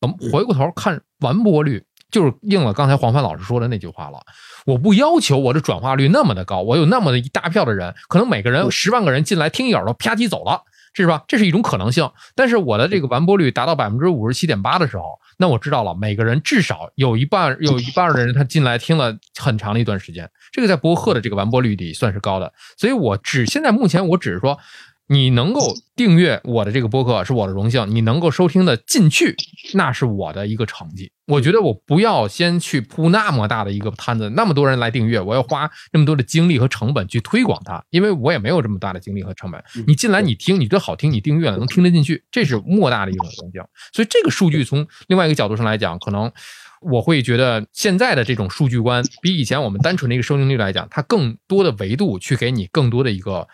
我们回过头看完播率。就是应了刚才黄帆老师说的那句话了，我不要求我的转化率那么的高，我有那么的一大票的人，可能每个人十万个人进来听一耳朵，啪叽走了，是吧？这是一种可能性。但是我的这个完播率达到百分之五十七点八的时候，那我知道了，每个人至少有一半有一半的人他进来听了很长的一段时间，这个在播客的这个完播率里算是高的。所以我只现在目前我只是说。你能够订阅我的这个播客是我的荣幸，你能够收听的进去，那是我的一个成绩。我觉得我不要先去铺那么大的一个摊子，那么多人来订阅，我要花那么多的精力和成本去推广它，因为我也没有这么大的精力和成本。你进来你听，你觉得好听，你订阅了能听得进去，这是莫大的一种荣幸。所以这个数据从另外一个角度上来讲，可能我会觉得现在的这种数据观比以前我们单纯的一个收听率来讲，它更多的维度去给你更多的一个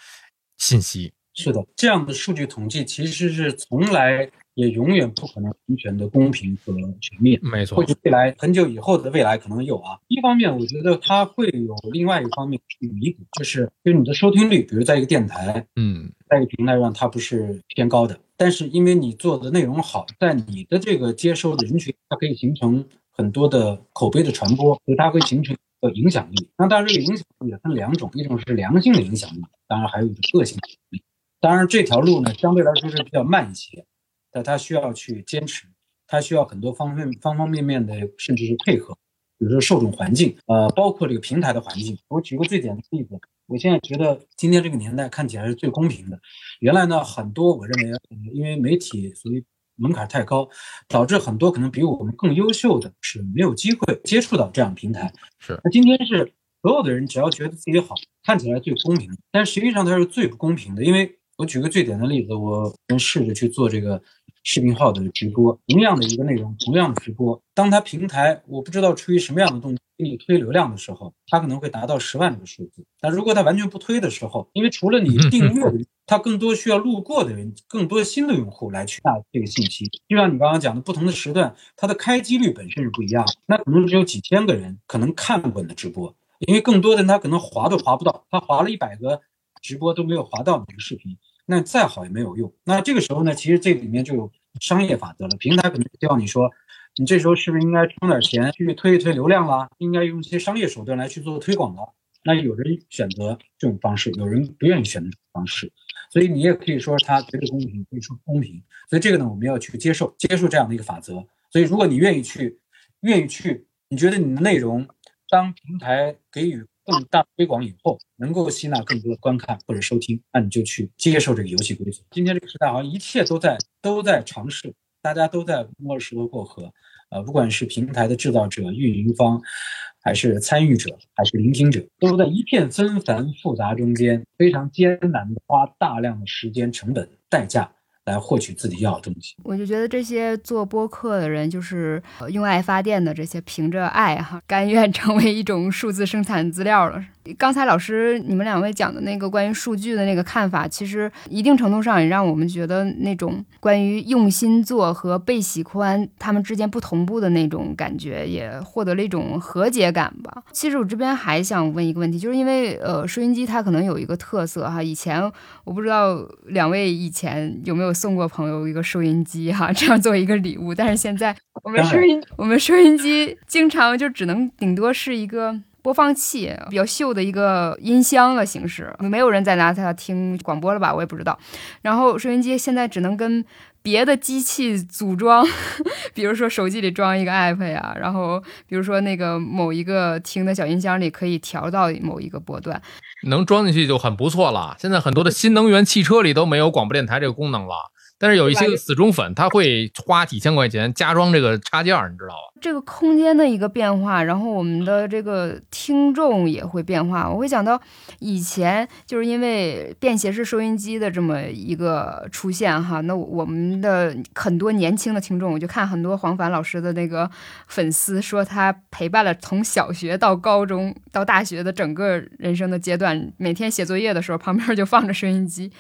信息。是的，这样的数据统计其实是从来也永远不可能完全的公平和全面。没错，或许未来很久以后的未来可能有啊。一方面，我觉得它会有另外一方面去弥补，就是就你的收听率，比如在一个电台，嗯，在一个平台上它不是偏高的，但是因为你做的内容好，在你的这个接收的人群，它可以形成很多的口碑的传播，所以它会形成一个影响力。那当然，这个影响力也分两种，一种是良性的影响力，当然还有一种恶性的影响力。当然，这条路呢相对来说是比较慢一些，但它需要去坚持，它需要很多方面方方面面的，甚至是配合，比如说受众环境，呃，包括这个平台的环境。我举个最简单的例子，我现在觉得今天这个年代看起来是最公平的。原来呢，很多我认为，因为媒体所以门槛太高，导致很多可能比我们更优秀的是没有机会接触到这样平台。是，那今天是所有的人只要觉得自己好，看起来最公平，但实际上它是最不公平的，因为。我举个最简单的例子，我试着去做这个视频号的直播，同样的一个内容，同样的直播，当它平台我不知道出于什么样的动机给你推流量的时候，它可能会达到十万这个数字。但如果它完全不推的时候，因为除了你订阅的，它更多需要路过的人，更多新的用户来去下这个信息。就像你刚刚讲的，不同的时段，它的开机率本身是不一样，那可能只有几千个人可能看过你的直播，因为更多的人他可能划都划不到，他划了一百个。直播都没有划到你的视频，那再好也没有用。那这个时候呢，其实这里面就有商业法则了。平台可能希望你说，你这时候是不是应该充点钱去推一推流量了？应该用一些商业手段来去做推广了？那有人选择这种方式，有人不愿意选择这种方式。所以你也可以说它绝对公平，可以说公平。所以这个呢，我们要去接受，接受这样的一个法则。所以如果你愿意去，愿意去，你觉得你的内容当平台给予。更大推广以后，能够吸纳更多的观看或者收听，那你就去接受这个游戏规则。今天这个时代，好像一切都在都在尝试，大家都在摸着石头过河。呃，不管是平台的制造者、运营方，还是参与者，还是聆听者，都是在一片纷繁复杂中间，非常艰难的花大量的时间、成本、代价。来获取自己要的东西，我就觉得这些做播客的人，就是用爱发电的这些，凭着爱哈，甘愿成为一种数字生产资料了。刚才老师你们两位讲的那个关于数据的那个看法，其实一定程度上也让我们觉得那种关于用心做和被喜欢他们之间不同步的那种感觉，也获得了一种和解感吧。其实我这边还想问一个问题，就是因为呃收音机它可能有一个特色哈，以前我不知道两位以前有没有送过朋友一个收音机哈，这样作为一个礼物，但是现在我们收音我们收音机经常就只能顶多是一个。播放器，比较秀的一个音箱的形式，没有人再拿它听广播了吧？我也不知道。然后收音机现在只能跟别的机器组装，比如说手机里装一个 app 呀，然后比如说那个某一个听的小音箱里可以调到某一个波段，能装进去就很不错了。现在很多的新能源汽车里都没有广播电台这个功能了。但是有一些死忠粉，他会花几千块钱加装这个插件，你知道吧？这个空间的一个变化，然后我们的这个听众也会变化。我会想到以前就是因为便携式收音机的这么一个出现哈，那我们的很多年轻的听众，我就看很多黄凡老师的那个粉丝说，他陪伴了从小学到高中到大学的整个人生的阶段，每天写作业的时候旁边就放着收音机。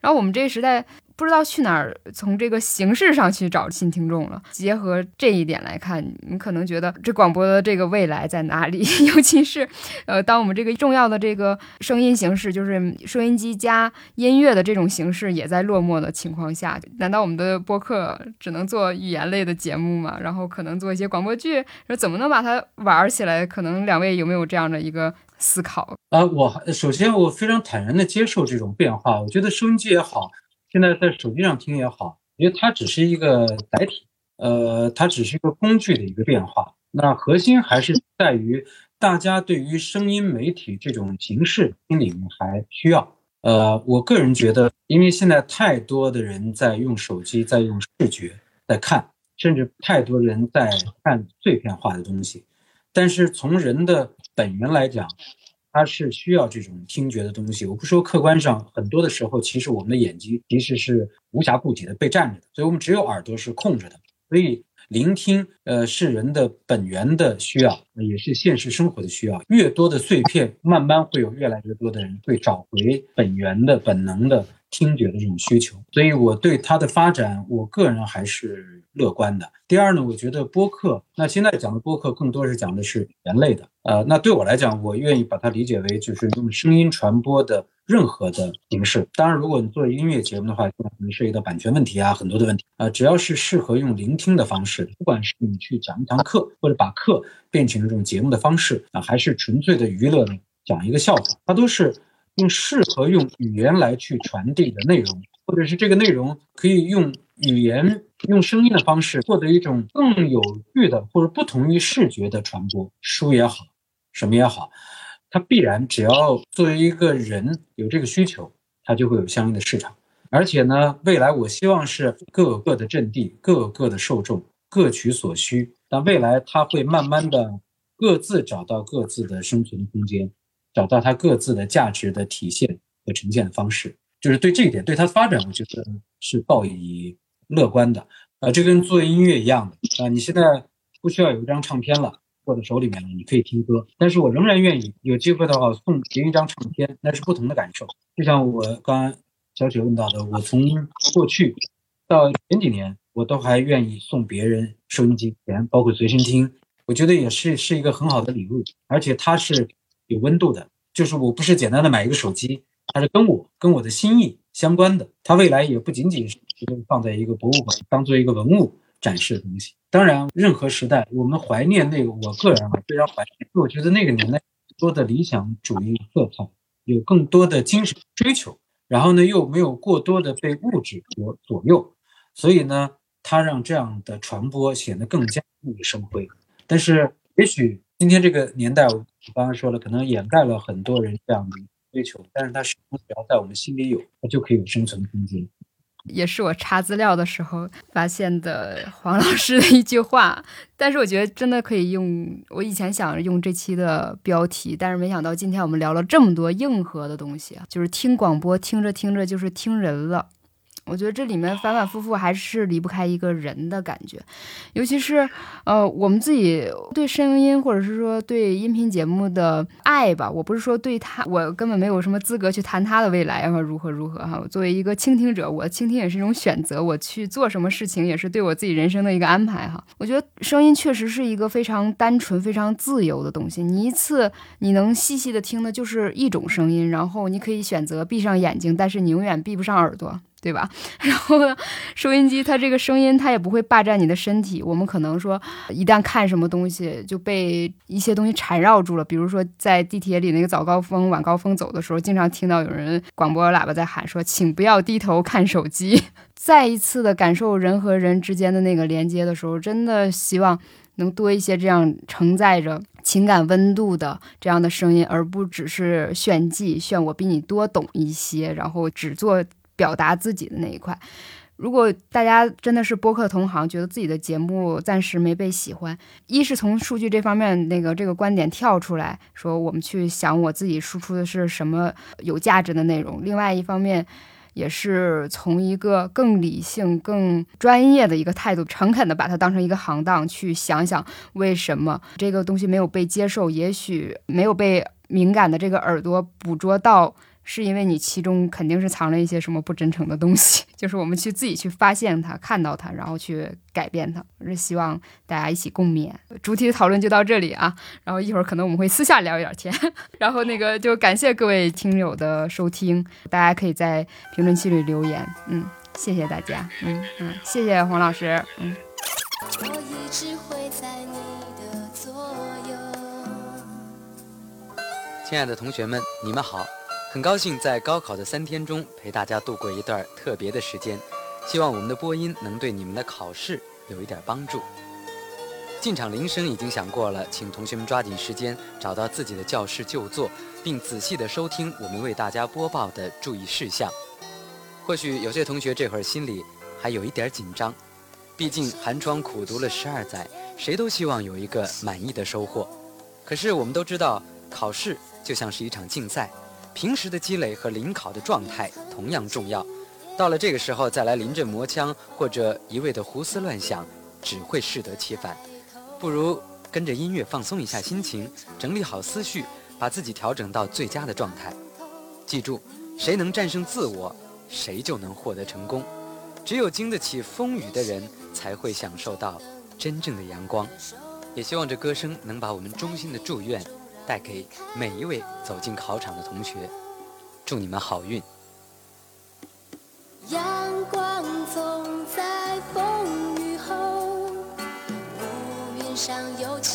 然后我们这个时代。不知道去哪儿从这个形式上去找新听众了。结合这一点来看，你可能觉得这广播的这个未来在哪里？尤其是，呃，当我们这个重要的这个声音形式，就是收音机加音乐的这种形式也在落寞的情况下，难道我们的播客只能做语言类的节目吗？然后可能做一些广播剧，说怎么能把它玩起来？可能两位有没有这样的一个思考？啊，我首先我非常坦然的接受这种变化。我觉得收音机也好。现在在手机上听也好，因为它只是一个载体，呃，它只是一个工具的一个变化。那核心还是在于大家对于声音媒体这种形式心里面还需要。呃，我个人觉得，因为现在太多的人在用手机，在用视觉在看，甚至太多人在看碎片化的东西。但是从人的本源来讲，它是需要这种听觉的东西。我不说客观上，很多的时候，其实我们的眼睛其实是无暇顾及的，被占着的，所以我们只有耳朵是空着的。所以聆听，呃，是人的本源的需要，也是现实生活的需要。越多的碎片，慢慢会有越来越多的人会找回本源的本能的。听觉的这种需求，所以我对它的发展，我个人还是乐观的。第二呢，我觉得播客，那现在讲的播客更多是讲的是人类的，呃，那对我来讲，我愿意把它理解为就是用声音传播的任何的形式。当然，如果你做音乐节目的话，可能涉及到版权问题啊，很多的问题啊，只要是适合用聆听的方式，不管是你去讲一堂课，或者把课变成这种节目的方式啊，还是纯粹的娱乐讲一个笑话，它都是。用适合用语言来去传递的内容，或者是这个内容可以用语言、用声音的方式获得一种更有趣的或者不同于视觉的传播。书也好，什么也好，它必然只要作为一个人有这个需求，它就会有相应的市场。而且呢，未来我希望是各有各的阵地，各有各的受众，各取所需。但未来它会慢慢的各自找到各自的生存空间。找到它各自的价值的体现和呈现的方式，就是对这一点，对它的发展，我觉得是抱以乐观的。呃，这跟做音乐一样的啊，你现在不需要有一张唱片了，握在手里面了，你可以听歌。但是我仍然愿意有机会的话送别人一张唱片，那是不同的感受。就像我刚刚小雪问到的，我从过去到前几年，我都还愿意送别人收音机，连包括随身听，我觉得也是是一个很好的礼物，而且它是。有温度的，就是我不是简单的买一个手机，它是跟我跟我的心意相关的。它未来也不仅仅是放在一个博物馆，当做一个文物展示的东西。当然，任何时代，我们怀念那个，我个人啊非常怀念。我觉得那个年代多的理想主义色彩，有更多的精神追求，然后呢又没有过多的被物质所左右，所以呢，它让这样的传播显得更加熠熠生辉。但是，也许今天这个年代。刚刚说了，可能掩盖了很多人这样的追求，但是它始终只要在我们心里有，它就可以有生存空间。也是我查资料的时候发现的黄老师的一句话，但是我觉得真的可以用。我以前想用这期的标题，但是没想到今天我们聊了这么多硬核的东西啊，就是听广播听着听着就是听人了。我觉得这里面反反复复还是离不开一个人的感觉，尤其是呃我们自己对声音或者是说对音频节目的爱吧。我不是说对他，我根本没有什么资格去谈他的未来啊如何如何哈。作为一个倾听者，我倾听也是一种选择，我去做什么事情也是对我自己人生的一个安排哈。我觉得声音确实是一个非常单纯、非常自由的东西。你一次你能细细的听的就是一种声音，然后你可以选择闭上眼睛，但是你永远闭不上耳朵。对吧？然后，收音机它这个声音它也不会霸占你的身体。我们可能说，一旦看什么东西就被一些东西缠绕住了，比如说在地铁里那个早高峰、晚高峰走的时候，经常听到有人广播喇叭在喊说：“请不要低头看手机。”再一次的感受人和人之间的那个连接的时候，真的希望能多一些这样承载着情感温度的这样的声音，而不只是炫技，炫我比你多懂一些，然后只做表达自己的那一块。如果大家真的是播客同行，觉得自己的节目暂时没被喜欢，一是从数据这方面那个这个观点跳出来说，我们去想我自己输出的是什么有价值的内容；另外一方面。也是从一个更理性、更专业的一个态度，诚恳的把它当成一个行当去想想，为什么这个东西没有被接受？也许没有被敏感的这个耳朵捕捉到。是因为你其中肯定是藏了一些什么不真诚的东西，就是我们去自己去发现它、看到它，然后去改变它。我是希望大家一起共勉。主题的讨论就到这里啊，然后一会儿可能我们会私下聊一点天，然后那个就感谢各位听友的收听，大家可以在评论区里留言，嗯，谢谢大家，嗯嗯，谢谢黄老师，嗯。亲爱的同学们，你们好。很高兴在高考的三天中陪大家度过一段特别的时间，希望我们的播音能对你们的考试有一点帮助。进场铃声已经响过了，请同学们抓紧时间找到自己的教室就坐，并仔细的收听我们为大家播报的注意事项。或许有些同学这会儿心里还有一点紧张，毕竟寒窗苦读了十二载，谁都希望有一个满意的收获。可是我们都知道，考试就像是一场竞赛。平时的积累和临考的状态同样重要，到了这个时候再来临阵磨枪或者一味的胡思乱想，只会适得其反。不如跟着音乐放松一下心情，整理好思绪，把自己调整到最佳的状态。记住，谁能战胜自我，谁就能获得成功。只有经得起风雨的人，才会享受到真正的阳光。也希望这歌声能把我们衷心的祝愿。带给每一位走进考场的同学。祝你们好运。阳光总在风雨后乌云上有晴